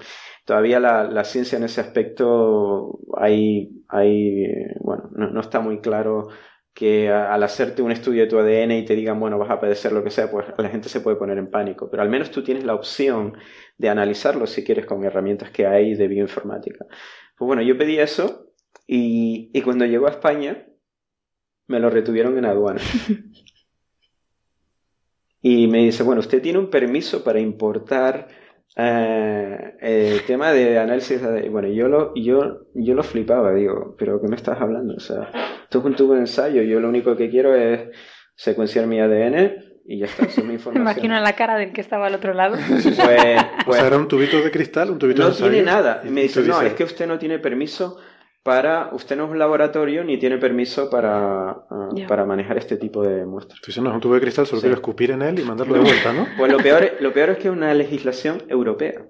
todavía la, la, ciencia en ese aspecto hay, hay bueno, no, está muy claro que al hacerte un estudio de tu ADN y te digan, bueno, vas a padecer lo que sea, pues la gente se puede poner en pánico. Pero al menos tú tienes la opción de analizarlo si quieres con herramientas que hay de bioinformática. Pues bueno, yo pedí eso y, y cuando llegó a España me lo retuvieron en aduana. y me dice, bueno, usted tiene un permiso para importar eh, el tema de análisis, de, bueno, yo lo, yo, yo lo flipaba, digo, pero ¿qué me estás hablando? O sea, tú con tu ensayo, yo lo único que quiero es secuenciar mi ADN y ya está, eso es mi información. Me imagino la cara del que estaba al otro lado. Pues, pues, o sea, era un tubito de cristal, un tubito no de No tiene nada. Me dice, no, es que usted no tiene permiso para, usted no es un laboratorio ni tiene permiso para, ah, para manejar este tipo de muestras. Si no es un tubo de cristal, solo quiero escupir en él y mandarlo de vuelta, ¿no? Pues lo peor, es, lo peor es que es una legislación europea.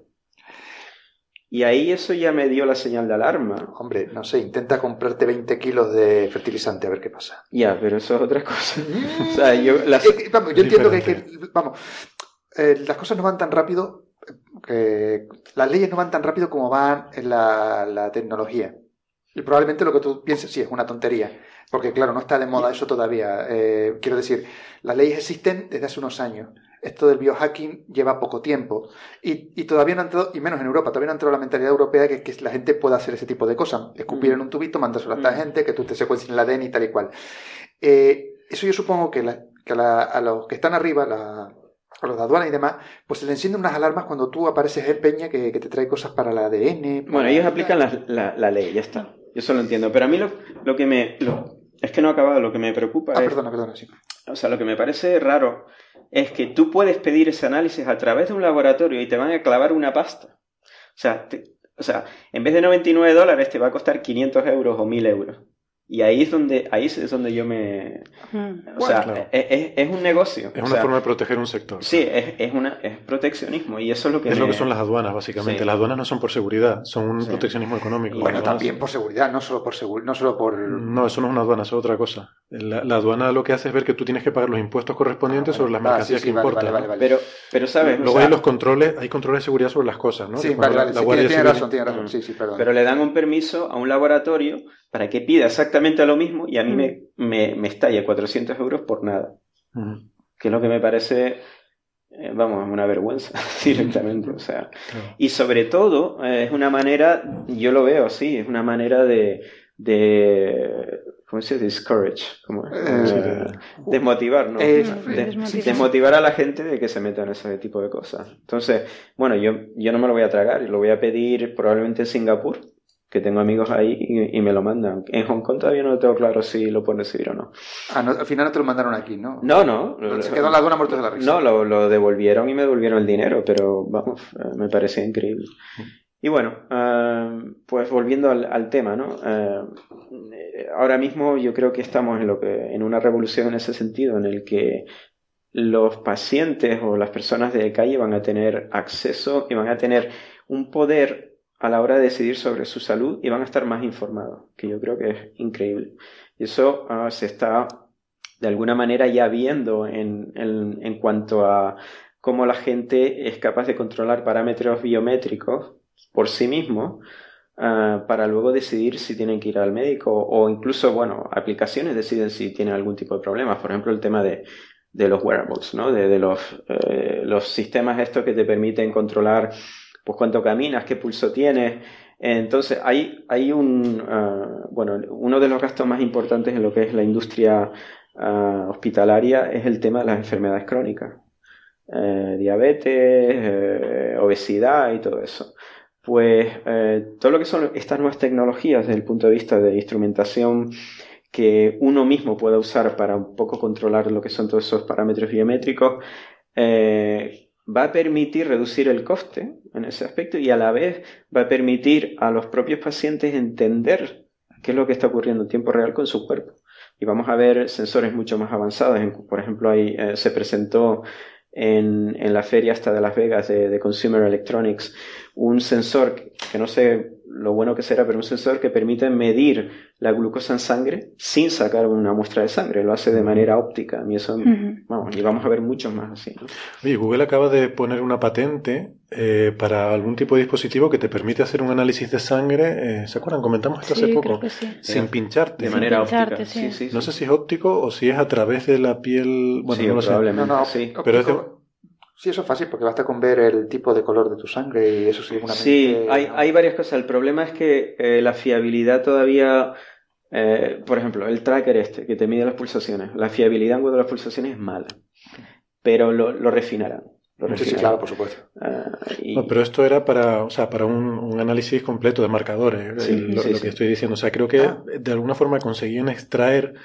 Y ahí eso ya me dio la señal de alarma. Hombre, no sé, intenta comprarte 20 kilos de fertilizante a ver qué pasa. Ya, pero eso es otra cosa. o sea, yo, vamos, yo entiendo que, vamos, eh, las cosas no van tan rápido, que las leyes no van tan rápido como van en la, la tecnología. Y probablemente lo que tú pienses sí es una tontería, porque claro, no está de moda eso todavía. Eh, quiero decir, las leyes existen desde hace unos años. Esto del biohacking lleva poco tiempo y, y todavía no ha entrado, y menos en Europa, todavía no ha entrado la mentalidad europea que, que la gente pueda hacer ese tipo de cosas. Escupir mm. en un tubito, mandárselo a esta mm. gente, que tú te secuencies en la ADN y tal y cual. Eh, eso yo supongo que, que a los que están arriba, la, a los de aduana y demás, pues se le encienden unas alarmas cuando tú apareces en Peña que, que te trae cosas para la ADN. Bueno, ellos aplican la, la, la, ley, ya está. Yo eso lo entiendo. Pero a mí lo, lo que me. es que no ha acabado. Lo que me preocupa ah, es. perdona, perdona, sí. O sea, lo que me parece raro es que tú puedes pedir ese análisis a través de un laboratorio y te van a clavar una pasta. O sea, o sea en vez de 99 dólares te va a costar 500 euros o 1000 euros. Y ahí es donde, ahí es donde yo me... O sea, es, es, un negocio. Es una forma de proteger un sector. Sí, es, es, una, es proteccionismo y eso es lo que... Es lo que son las aduanas, básicamente. Las aduanas no son por seguridad, son un proteccionismo económico. bueno, también por seguridad, no solo por seguridad, no solo por... No, eso no es una aduana, eso es otra cosa. La, aduana lo que hace es ver que tú tienes que pagar los impuestos correspondientes ah, sobre las mercancías que importas. Pero, pero, ¿sabes? Luego hay los controles, hay controles de seguridad sobre las cosas, ¿no? Sí, vale, vale, tiene, razón, tiene razón. Sí, sí, perdón. Pero le dan un permiso a un laboratorio para que pida exactamente lo mismo y a mí me, me, me estalla 400 euros por nada. Que es lo que me parece, eh, vamos, una vergüenza directamente. O sea, y sobre todo eh, es una manera, yo lo veo así, es una manera de, de ¿cómo se dice? Discourage, como, eh, desmotivar, ¿no? desmotivar. a la gente de que se meta en ese tipo de cosas. Entonces, bueno, yo, yo no me lo voy a tragar, lo voy a pedir probablemente en Singapur que tengo amigos ahí y, me lo mandan. En Hong Kong todavía no tengo claro si lo pueden recibir o no. Ah, al final no te lo mandaron aquí, ¿no? No, no. Se quedó en la aduana muertos de la risa. No, lo, lo, devolvieron y me devolvieron el dinero, pero vamos, eh, me parece increíble. Y bueno, eh, pues volviendo al, tema, ¿no? Eh, ahora mismo yo creo que estamos en, lo que, en una revolución en ese sentido, en el que los pacientes o las personas de calle van a tener acceso y van a tener un poder a la hora de decidir sobre su salud y van a estar más informados, que yo creo que es increíble. Y eso ah, se está de alguna manera ya viendo en, en, cuanto a cómo la gente es capaz de controlar parámetros biométricos por sí mismo ah, para luego decidir si tienen que ir al médico o incluso, bueno, aplicaciones deciden si tienen algún tipo de problemas. Por ejemplo, el tema de, de los wearables, ¿no? De, los, eh, los sistemas estos que te permiten controlar pues cuánto caminas, qué pulso tienes. Entonces, hay, hay un, ah, bueno, uno de los gastos más importantes en lo que es la industria ah, hospitalaria es el tema de las enfermedades crónicas. Eh, diabetes, eh, obesidad y todo eso. Pues todo lo que son estas nuevas tecnologías desde el punto de vista de instrumentación que uno mismo pueda usar para un poco controlar lo que son todos esos parámetros biométricos, eh, va a permitir reducir el coste en ese aspecto y a la vez va a permitir a los propios pacientes entender qué es lo que está ocurriendo en tiempo real con su cuerpo. Y vamos a ver sensores mucho más avanzados. Por ejemplo, ahí eh, se presentó en, en, la feria hasta de Las Vegas de, de Consumer Electronics un sensor que no sé lo bueno que será, pero un sensor que permite medir la glucosa en sangre sin sacar una muestra de sangre, lo hace de manera óptica. Y eso, vamos, y vamos a ver muchos más así. Oye, Google acaba de poner una patente eh, para algún tipo de dispositivo que te permite hacer un análisis de sangre. Eh, ¿Se acuerdan? Comentamos esto hace poco. Sin pincharte. De manera óptica. no sé si es óptico o si es a través de la piel. Bueno, no lo probablemente, sí. Pero es Sí, eso es fácil porque basta con ver el tipo de color de tu sangre y eso seguramente... Sí, hay, hay varias cosas. El problema es que eh, la fiabilidad todavía... Eh, por ejemplo, el tracker este que te mide las pulsaciones, la fiabilidad en cuanto a las pulsaciones es mala, pero lo, lo refinarán. sí, claro, por supuesto. Ah, no, pero esto era para, o sea, para un, análisis completo de marcadores, sí, lo, que estoy diciendo. O sea, creo que ah. de alguna forma conseguían extraer,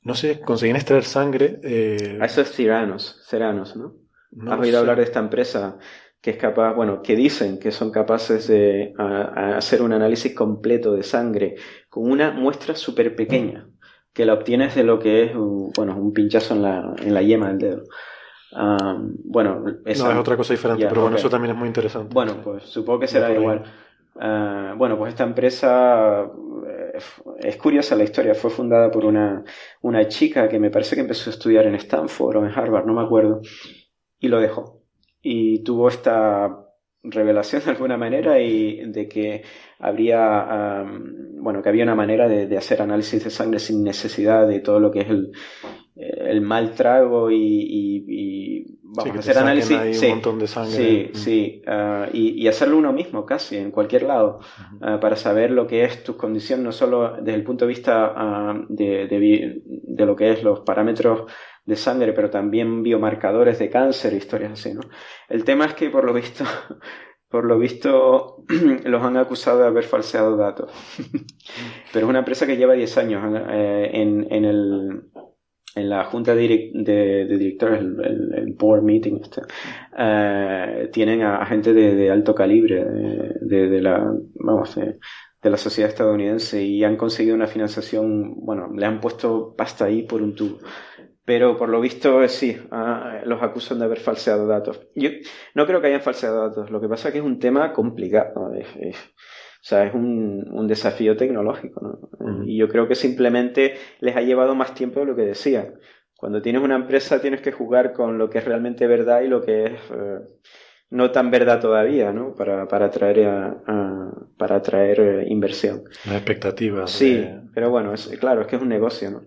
no sé, conseguían extraer sangre. Eh... A esos tiranos, ceranos, ¿no? ¿Has oído hablar de esta empresa que es capaz, bueno, que dicen que son capaces de hacer un análisis completo de sangre con una muestra súper pequeña, que la obtienes de lo que es, bueno, un pinchazo en la, en la yema del dedo. bueno, esa, no, es otra cosa diferente, pero bueno, eso también es muy interesante. Bueno, pues supongo que será igual. Ah, bueno, pues esta empresa eh, es curiosa la historia, fue fundada por una, una chica que me parece que empezó a estudiar en Stanford o en Harvard, no me acuerdo, y lo dejó. Y tuvo esta revelación de alguna manera y de que habría bueno que había una manera de, hacer análisis de sangre sin necesidad de todo lo que es el, el mal trago y, vamos a hacer análisis sí, un montón de sangre. sí mm. sí ah, y, hacerlo uno mismo casi en cualquier lado ah, para saber lo que es tu condición no solo desde el punto de vista ah, de, de, lo que es los parámetros de sangre, pero también biomarcadores de cáncer, historias así, ¿no? El tema es que por lo visto, por lo visto, los han acusado de haber falseado datos. pero es una empresa que lleva 10 años eh, en, en, el, en la junta de, de, directores, el, board meeting, este, eh, tienen a, gente de, alto calibre, de, de la, vamos, de la sociedad estadounidense y han conseguido una financiación, bueno, le han puesto pasta ahí por un tubo. Pero por lo visto sí, ah, los acusan de haber falseado datos. Yo no creo que hayan falseado datos, lo que pasa es que es un tema complicado. o sea, es un, un desafío tecnológico. ¿no? Y yo creo que simplemente les ha llevado más tiempo de lo que decían. Cuando tienes una empresa tienes que jugar con lo que es realmente verdad y lo que es eh, no tan verdad todavía, ¿no? Para, para atraer, a, para atraer eh, inversión. Las expectativas. Sí, pero bueno, es, claro, es que es un negocio, ¿no?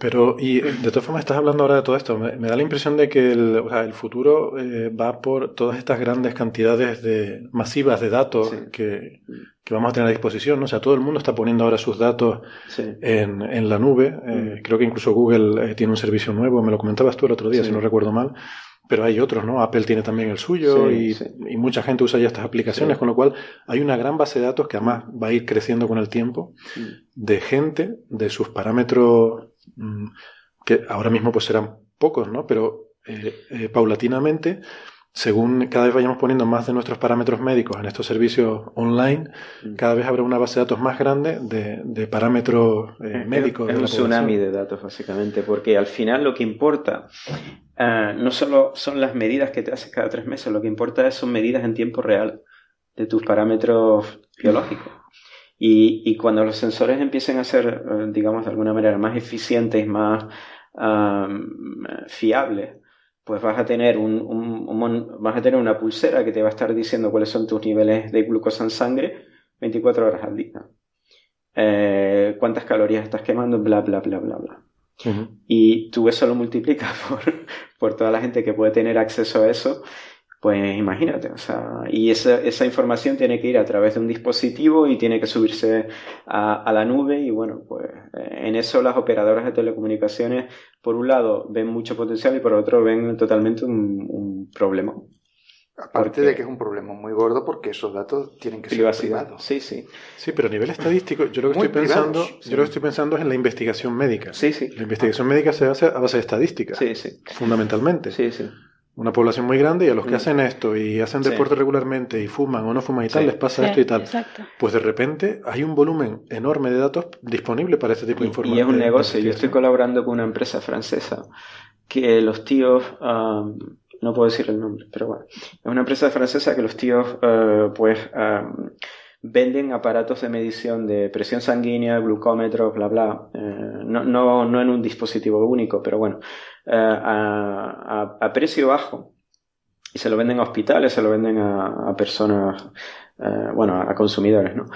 Pero, y de todas formas, estás hablando ahora de todo esto. Me, da la impresión de que el, o sea, el futuro eh, va por todas estas grandes cantidades de, masivas de datos que, que, vamos a tener a disposición, ¿no? O sea, todo el mundo está poniendo ahora sus datos en, en, la nube. Eh, mm. Creo que incluso Google tiene un servicio nuevo, me lo comentabas tú el otro día, si no recuerdo mal pero hay otros, ¿no? Apple tiene también el suyo y, mucha gente usa ya estas aplicaciones, con lo cual hay una gran base de datos que además va a ir creciendo con el tiempo de gente, de sus parámetros, mm, que ahora mismo pues serán pocos, ¿no? Pero eh, eh, paulatinamente según cada vez vayamos poniendo más de nuestros parámetros médicos en estos servicios online, mm. cada vez habrá una base de datos más grande de, parámetros eh, médicos. Es un tsunami de datos, básicamente, porque al final lo que importa ah, no solo son las medidas que te haces cada tres meses, lo que importa son medidas en tiempo real de tus parámetros biológicos. Y, cuando los sensores empiecen a ser, eh, digamos, de alguna manera más eficientes, más fiables, pues vas a tener un, vas a tener una pulsera que te va a estar diciendo cuáles son tus niveles de glucosa en sangre 24 horas al día. Eh, cuántas calorías estás quemando, bla, bla, bla, bla, bla. Y tú eso lo multiplicas por, por toda la gente que puede tener acceso a eso pues imagínate, o sea, y esa, esa información tiene que ir a través de un dispositivo y tiene que subirse a, a la nube y bueno, pues eh, en eso las operadoras de telecomunicaciones, por un lado, ven mucho potencial y por otro ven totalmente un, un problema. Aparte de que es un problema muy gordo porque esos datos tienen que ser privados. Sí, sí. Sí, pero a nivel estadístico, yo lo que estoy pensando, yo lo que estoy pensando es en la investigación médica. Sí, sí. La investigación médica se hace a base de estadística. Sí, sí. Fundamentalmente. Sí, sí una población muy grande y a los que mm. hacen esto y hacen deporte regularmente y fuman o no fuman y tal, les pasa esto y tal. Pues de repente hay un volumen enorme de datos disponible para este tipo de información. Y es un negocio. Yo estoy colaborando con una empresa francesa que los tíos, no puedo decir el nombre, pero bueno, es una empresa francesa que los tíos, uh, pues, venden aparatos de medición de presión sanguínea, glucómetro, bla, bla. Eh, no, no, no en un dispositivo único, pero bueno, eh, a, a, precio bajo. Y se lo venden a hospitales, se lo venden a, a personas, eh, bueno, a consumidores, ¿no?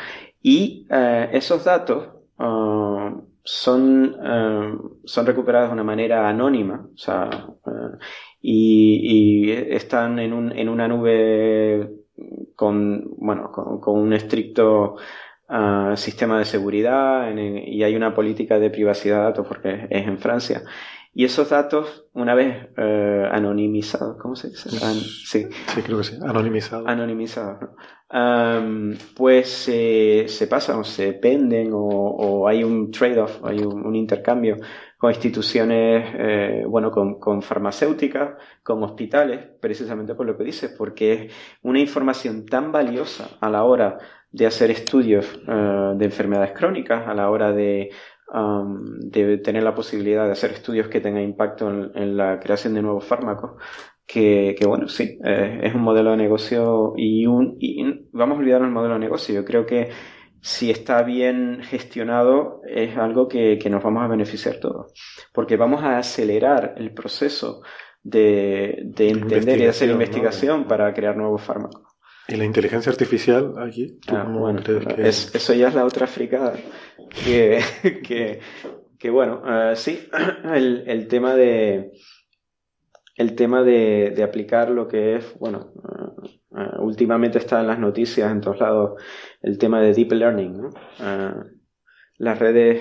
Y esos datos son, son recuperados de una manera anónima, o sea, y, y, están en, un, en una nube con, bueno, con, un estricto ah, sistema de seguridad y hay una política de privacidad de datos porque es en Francia. Y esos datos, una vez eh, anonimizados, ¿cómo se dice? sí. sí, creo que sí, anonimizados. Anonimizados, pues se pasan o se penden o, hay un trade-off, hay un, intercambio con instituciones, eh, bueno, con, con, farmacéuticas, con hospitales, precisamente por lo que dices, porque es una información tan valiosa a la hora de hacer estudios eh, de enfermedades crónicas, a la hora de de tener la posibilidad de hacer estudios que tengan impacto en, la creación de nuevos fármacos, que, bueno, sí, eh, es un modelo de negocio y, un, y vamos a olvidar el modelo de negocio. Yo creo que si está bien gestionado es algo que, nos vamos a beneficiar todos, porque vamos a acelerar el proceso de, entender y hacer investigación para crear nuevos fármacos. ¿Y la inteligencia artificial aquí? Ah, bueno, eso ya es la otra fricada. Que, que, bueno, eh, sí, el, el, tema de el tema de, de, aplicar lo que es, bueno, eh, eh, últimamente está en las noticias en todos lados el tema de deep learning, ¿no? las redes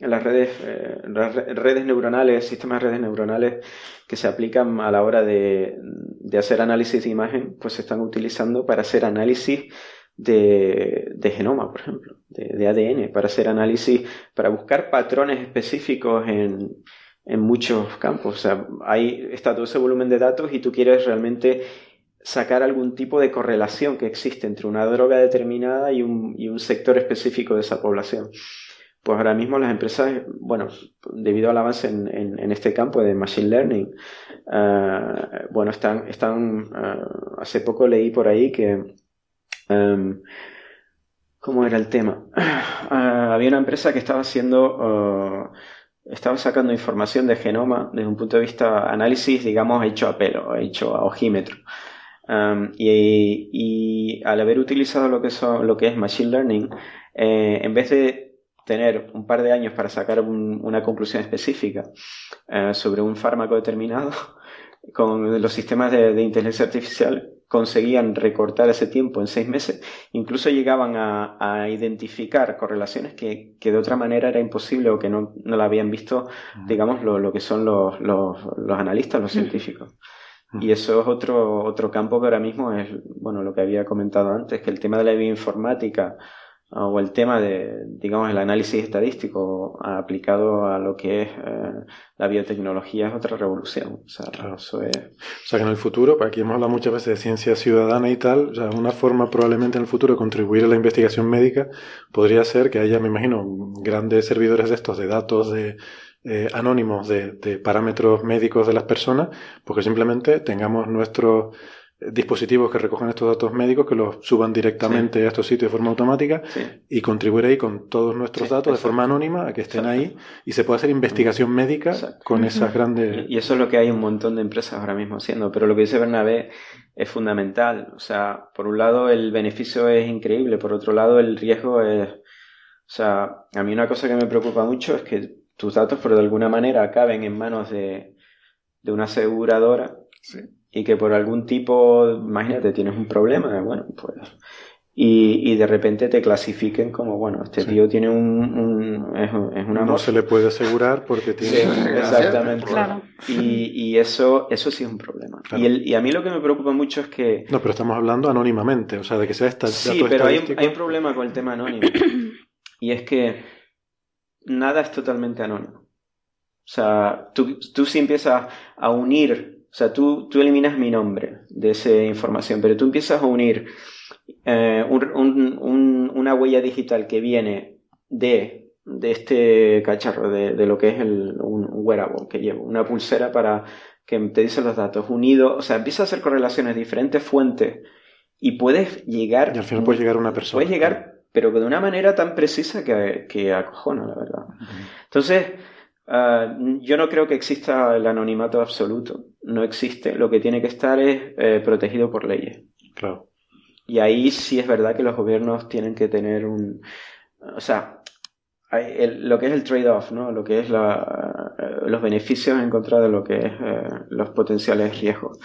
las redes, eh, redes neuronales, sistemas de redes neuronales que se aplican a la hora de, de, hacer análisis de imagen, pues se están utilizando para hacer análisis de, de genoma, por ejemplo, de, ADN, para hacer análisis, para buscar patrones específicos en, en muchos campos. O sea, ahí está todo ese volumen de datos y tú quieres realmente sacar algún tipo de correlación que existe entre una droga determinada y un, y un sector específico de esa población. Pues ahora mismo las empresas, bueno, debido al avance en, en, este campo de Machine Learning, uh, bueno, están, están uh, hace poco leí por ahí que, um, ¿cómo era el tema? Uh, había una empresa que estaba haciendo, estaba sacando información de genoma desde un punto de vista análisis, digamos, hecho a pelo, hecho a ojímetro. Y, y, al haber utilizado lo que, son, lo que es Machine Learning, eh, en vez de tener un par de años para sacar una conclusión específica eh, sobre un fármaco determinado, con los sistemas de, inteligencia artificial conseguían recortar ese tiempo en seis meses, incluso llegaban a, identificar correlaciones que, de otra manera era imposible o que no, no la habían visto, digamos, lo, que son los, los, analistas, los científicos. Y eso es otro, otro campo que ahora mismo es, bueno, lo que había comentado antes, que el tema de la bioinformática, o el tema de, digamos, el análisis estadístico aplicado a lo que es eh, la biotecnología es otra revolución. O sea, eso es... o sea, que en el futuro, aquí hemos hablado muchas veces de ciencia ciudadana y tal, sea, una forma probablemente en el futuro de contribuir a la investigación médica podría ser que haya, me imagino, grandes servidores de estos, de datos, de eh, anónimos, de, de parámetros médicos de las personas, porque simplemente tengamos nuestros dispositivos que recogen estos datos médicos que los suban directamente a estos sitios de forma automática y contribuir ahí con todos nuestros datos de forma anónima a que estén ahí y se pueda hacer investigación médica con esas grandes... Y eso es lo que hay un montón de empresas ahora mismo haciendo, pero lo que dice Bernabé es fundamental. O sea, por un lado el beneficio es increíble, por otro lado el riesgo es... O sea, a mí una cosa que me preocupa mucho es que tus datos, por de alguna manera, acaben en manos de, de una aseguradora y que por algún tipo, imagínate, tienes un problema, bueno, pues... Y, y de repente te clasifiquen como, bueno, este tío tiene un... es, una no se le puede asegurar porque tiene... exactamente. Claro. Y, y, eso, eso sí es un problema. Y, el, y a mí lo que me preocupa mucho es que... No, pero estamos hablando anónimamente, o sea, de que sea esta... Sí, pero hay un, hay un problema con el tema anónimo. y es que nada es totalmente anónimo. O sea, tú, tú sí empiezas a unir, o sea, tú, tú eliminas mi nombre de esa información, pero tú empiezas a unir eh, una huella digital que viene de, de este cacharro, de, de, lo que es el, un wearable que llevo, una pulsera para que te dice los datos, unido, o sea, empiezas a hacer correlaciones, diferentes fuentes, y puedes llegar... Y al final puedes llegar a una persona. Puedes llegar pero de una manera tan precisa que, que acojona, la verdad. Entonces, ah, yo no creo que exista el anonimato absoluto. No existe. Lo que tiene que estar es eh, protegido por leyes. Claro. Y ahí sí es verdad que los gobiernos tienen que tener un. O sea, lo que es el trade-off, ¿no? Lo que es la, eh, los beneficios en contra de lo que es eh, los potenciales riesgos.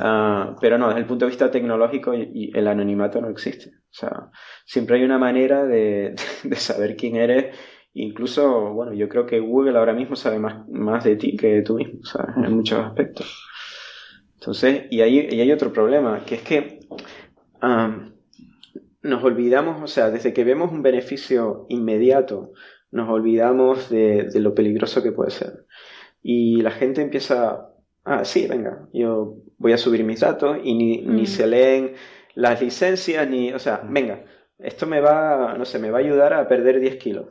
Ah, pero no, desde el punto de vista tecnológico y, el anonimato no existe. O sea, siempre hay una manera de, de, saber quién eres. Incluso, bueno, yo creo que Google ahora mismo sabe más, más de ti que tú mismo, ¿sabes? En muchos aspectos. Entonces, y hay, y hay otro problema, que es que nos olvidamos, o sea, desde que vemos un beneficio inmediato, nos olvidamos de, lo peligroso que puede ser. Y la gente empieza, ah, sí, venga, yo voy a subir mis datos y ni, ni mm. se leen las licencias, ni, o sea, venga, esto me va, no sé, me va a ayudar a perder 10 kilos.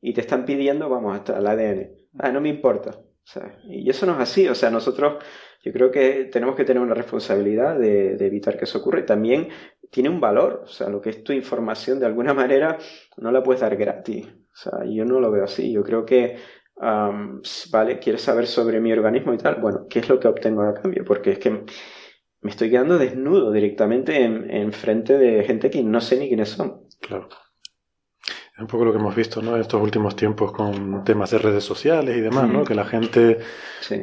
Y te están pidiendo, vamos, hasta el ADN. Ah, no me importa. O sea, y eso no es así. O sea, nosotros, yo creo que tenemos que tener una responsabilidad de, evitar que eso ocurra. Y también tiene un valor. O sea, lo que es tu información, de alguna manera, no la puedes dar gratis. O sea, yo no lo veo así. Yo creo que, vale, quieres saber sobre mi organismo y tal. Bueno, ¿qué es lo que obtengo a cambio? Porque es que me estoy quedando desnudo directamente en, en frente de gente que no sé ni quiénes son. Claro. Es un poco lo que hemos visto ¿no? en estos últimos tiempos con temas de redes sociales y demás, ¿no? que la gente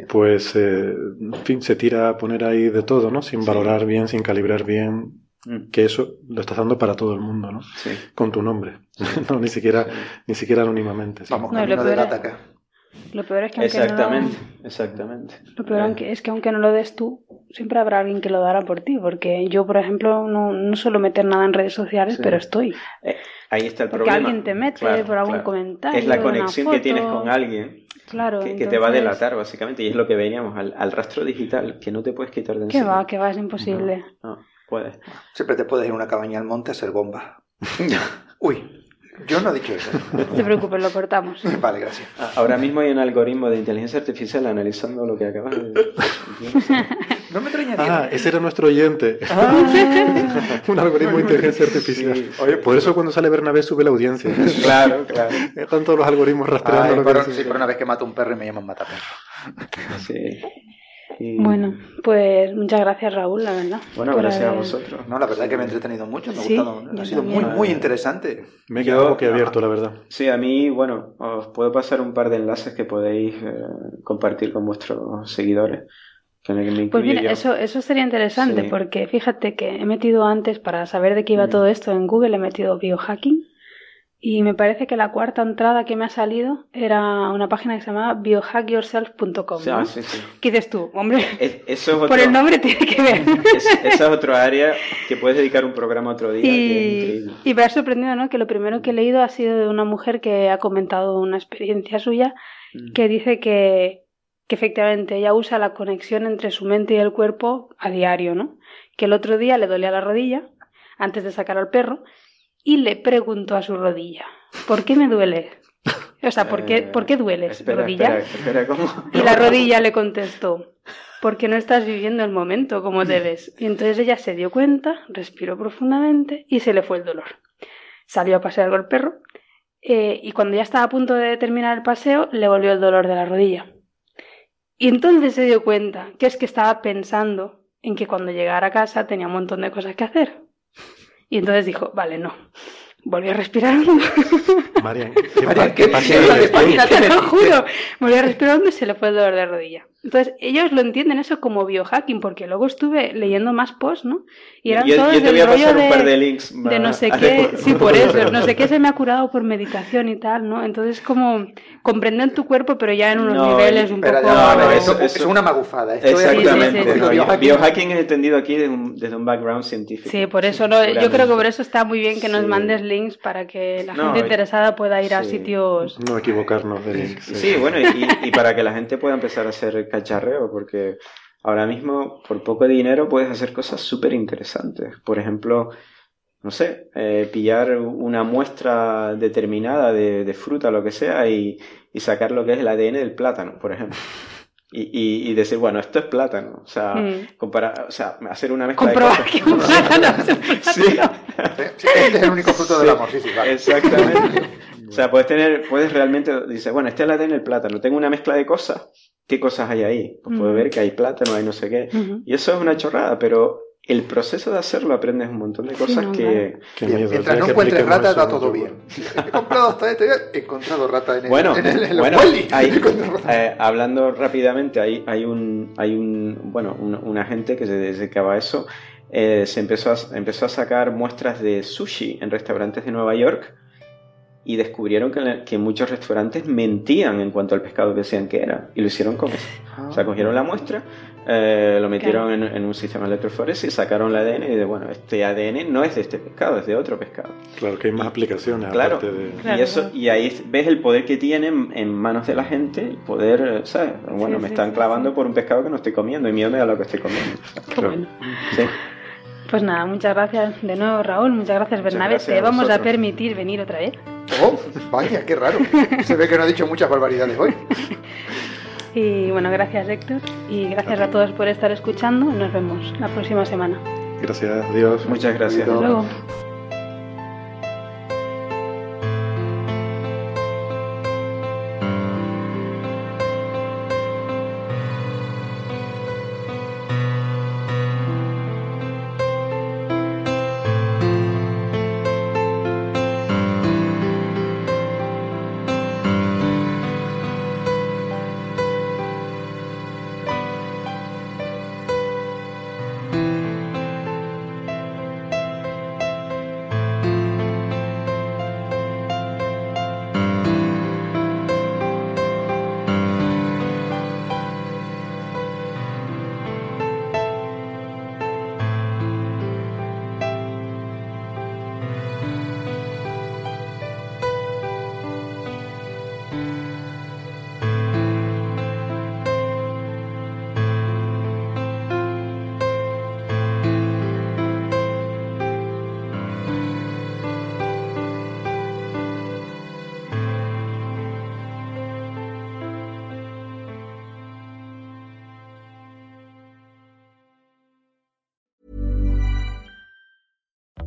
pues eh, en fin, se tira a poner ahí de todo, ¿no? sin valorar bien, sin calibrar bien Mm. que eso lo estás dando para todo el mundo, ¿no? Sí. Con tu nombre, no ni siquiera ni siquiera anónimamente. Vamos no, camino de acá. Lo peor es que aunque exactamente, no, exactamente. Lo peor eh. es que aunque no lo des tú, siempre habrá alguien que lo dará por ti, porque yo, por ejemplo, no, no suelo meter nada en redes sociales, pero estoy. Eh, ahí está el porque problema. alguien te mete por algún comentario. Es la conexión que tienes con alguien. Claro, que, te va a delatar, básicamente, y es lo que veníamos al, rastro digital, que no te puedes quitar de encima. Que va, que va, es imposible. no. Puedes. Siempre te puedes ir a una cabaña al monte a hacer bomba. Uy, yo no he dicho eso. No te preocupes, lo cortamos. Vale, gracias. Ah, ahora mismo hay un algoritmo de inteligencia artificial analizando lo que acabas de No me extrañaría. Ah, ese era nuestro oyente. Ah. un algoritmo de inteligencia artificial. Oye, por eso cuando sale Bernabé sube la audiencia. claro, claro. Están todos los algoritmos rastreando lo que Sí, por una vez que mato un perro y me llaman mataperro. Sí. Bueno, pues muchas gracias Raúl, la verdad. Bueno, gracias a vosotros. No, la verdad es que me he entretenido mucho, me ha gustado, ha sido muy, muy interesante. Me he quedado abierto, la verdad. Sí, a mí, bueno, os puedo pasar un par de enlaces que podéis eh, compartir con vuestros seguidores. pues mira, eso, eso sería interesante porque fíjate que he metido antes, para saber de qué iba mm. todo esto en Google, he metido biohacking y me parece que la cuarta entrada que me ha salido era una página que se llamaba biohackyourself.com. ¿no? sí, sí. ¿Qué dices tú? Hombre, eso por el nombre tiene que ver. esa es otra área que puedes dedicar un programa otro día. Y, y me ha sorprendido ¿no? que lo primero que he leído ha sido de una mujer que ha comentado una experiencia suya mm. que dice que, que efectivamente ella usa la conexión entre su mente y el cuerpo a diario, ¿no? Que el otro día le dolía la rodilla antes de sacar al perro y le preguntó a su rodilla, ¿por qué me duele? O sea, ¿por qué, ¿por qué dueles, espera, rodilla? Espera, espera, ¿cómo? Y la rodilla le contestó, porque no estás viviendo el momento como debes. Y entonces ella se dio cuenta, respiró profundamente y se le fue el dolor. Salió a pasear con el perro eh, y cuando ya estaba a punto de terminar el paseo le volvió el dolor de la rodilla. Y entonces se dio cuenta que es que estaba pensando en que cuando llegara a casa tenía un montón de cosas que hacer. Y entonces dijo, vale, no, volví a respirar hondo. Marian, ¿qué, ¿qué pasa? Te lo juro. Volví a respirar hondo y se le fue el dolor de rodilla. Entonces, ellos lo entienden eso como biohacking, porque luego estuve leyendo más posts, ¿no? Y eran yo, todos yo te voy a pasar de, un par de links. De no sé qué, sí, por eso, no sé qué se me ha curado por meditación y tal, ¿no? Entonces, como comprenden tu cuerpo, pero ya en unos no, niveles un poco... no, no, eso- eso, eso- es una magufada. Esto Exactamente. Es, Sí, sí, sí. No, biohacking. biohacking es entendido aquí desde un, desde un background científico. Sí, por eso, no, yo creo que por eso está muy bien que nos Sí. mandes links para que la No, gente interesada pueda ir a sitios... No equivocarnos de links. Sí, bueno, y, y para que la gente pueda empezar a hacer cacharreo, porque ahora mismo por poco dinero puedes hacer cosas súper interesantes. Por ejemplo, no sé, eh, pillar una muestra determinada de, de fruta, lo que sea, y, y sacar lo que es el ADN del plátano, por ejemplo. Y, y, y decir, bueno, esto es plátano. O sea, Mm. comparar, o sea, hacer una mezcla Comprobar de que cosas. un plátano es un Sí. Sí, Este es el único fruto del amor. Sí, sí, vale. Exactamente. O sea, puedes tener, puedes realmente, dices, bueno, este es el ADN del plátano, tengo una mezcla de cosas, ¿qué cosas hay ahí? Pues puedo Ujú. ver que hay plátano, hay no sé qué. Y eso es una chorrada, pero el proceso de hacerlo aprendes un montón de cosas no, que... miedo, mientras no encuentres rata, en todo bien. He comprado hasta este, he encontrado rata en el, Bueno, en el, en el bueno, hay- eh, hablando rápidamente, hay, hay un, hay un, bueno, un, una gente que se dedicaba a eso, eh, se empezó a, empezó a sacar muestras de sushi en restaurantes de Nueva York y descubrieron que, la- que muchos restaurantes mentían en cuanto al pescado que decían que era y lo hicieron con eso. O sea, cogieron la muestra, eh, lo metieron en, en un sistema electroforesis y sacaron el ADN y de bueno, este ADN no es de este pescado, es de otro pescado. Claro que hay más aplicaciones Claro. aparte de... Claro, y eso y ahí ves el poder que tienen en manos de la gente, el poder, eh, ¿sabes? Bueno, Sí, me sí, están sí, clavando sí. por un pescado que no estoy comiendo y miedo me da lo que estoy comiendo. Qué Claro. bueno. Sí. Pues nada, muchas gracias de nuevo, Raúl. Muchas gracias, Bernabé. gracias Te a vamos a permitir venir otra vez. Oh, vaya, qué raro. Se ve que no ha dicho muchas barbaridades hoy. Y bueno, gracias, Héctor. Y gracias a todos por estar escuchando. Nos vemos la próxima semana. Gracias, adiós. Muchas gracias. Hasta luego.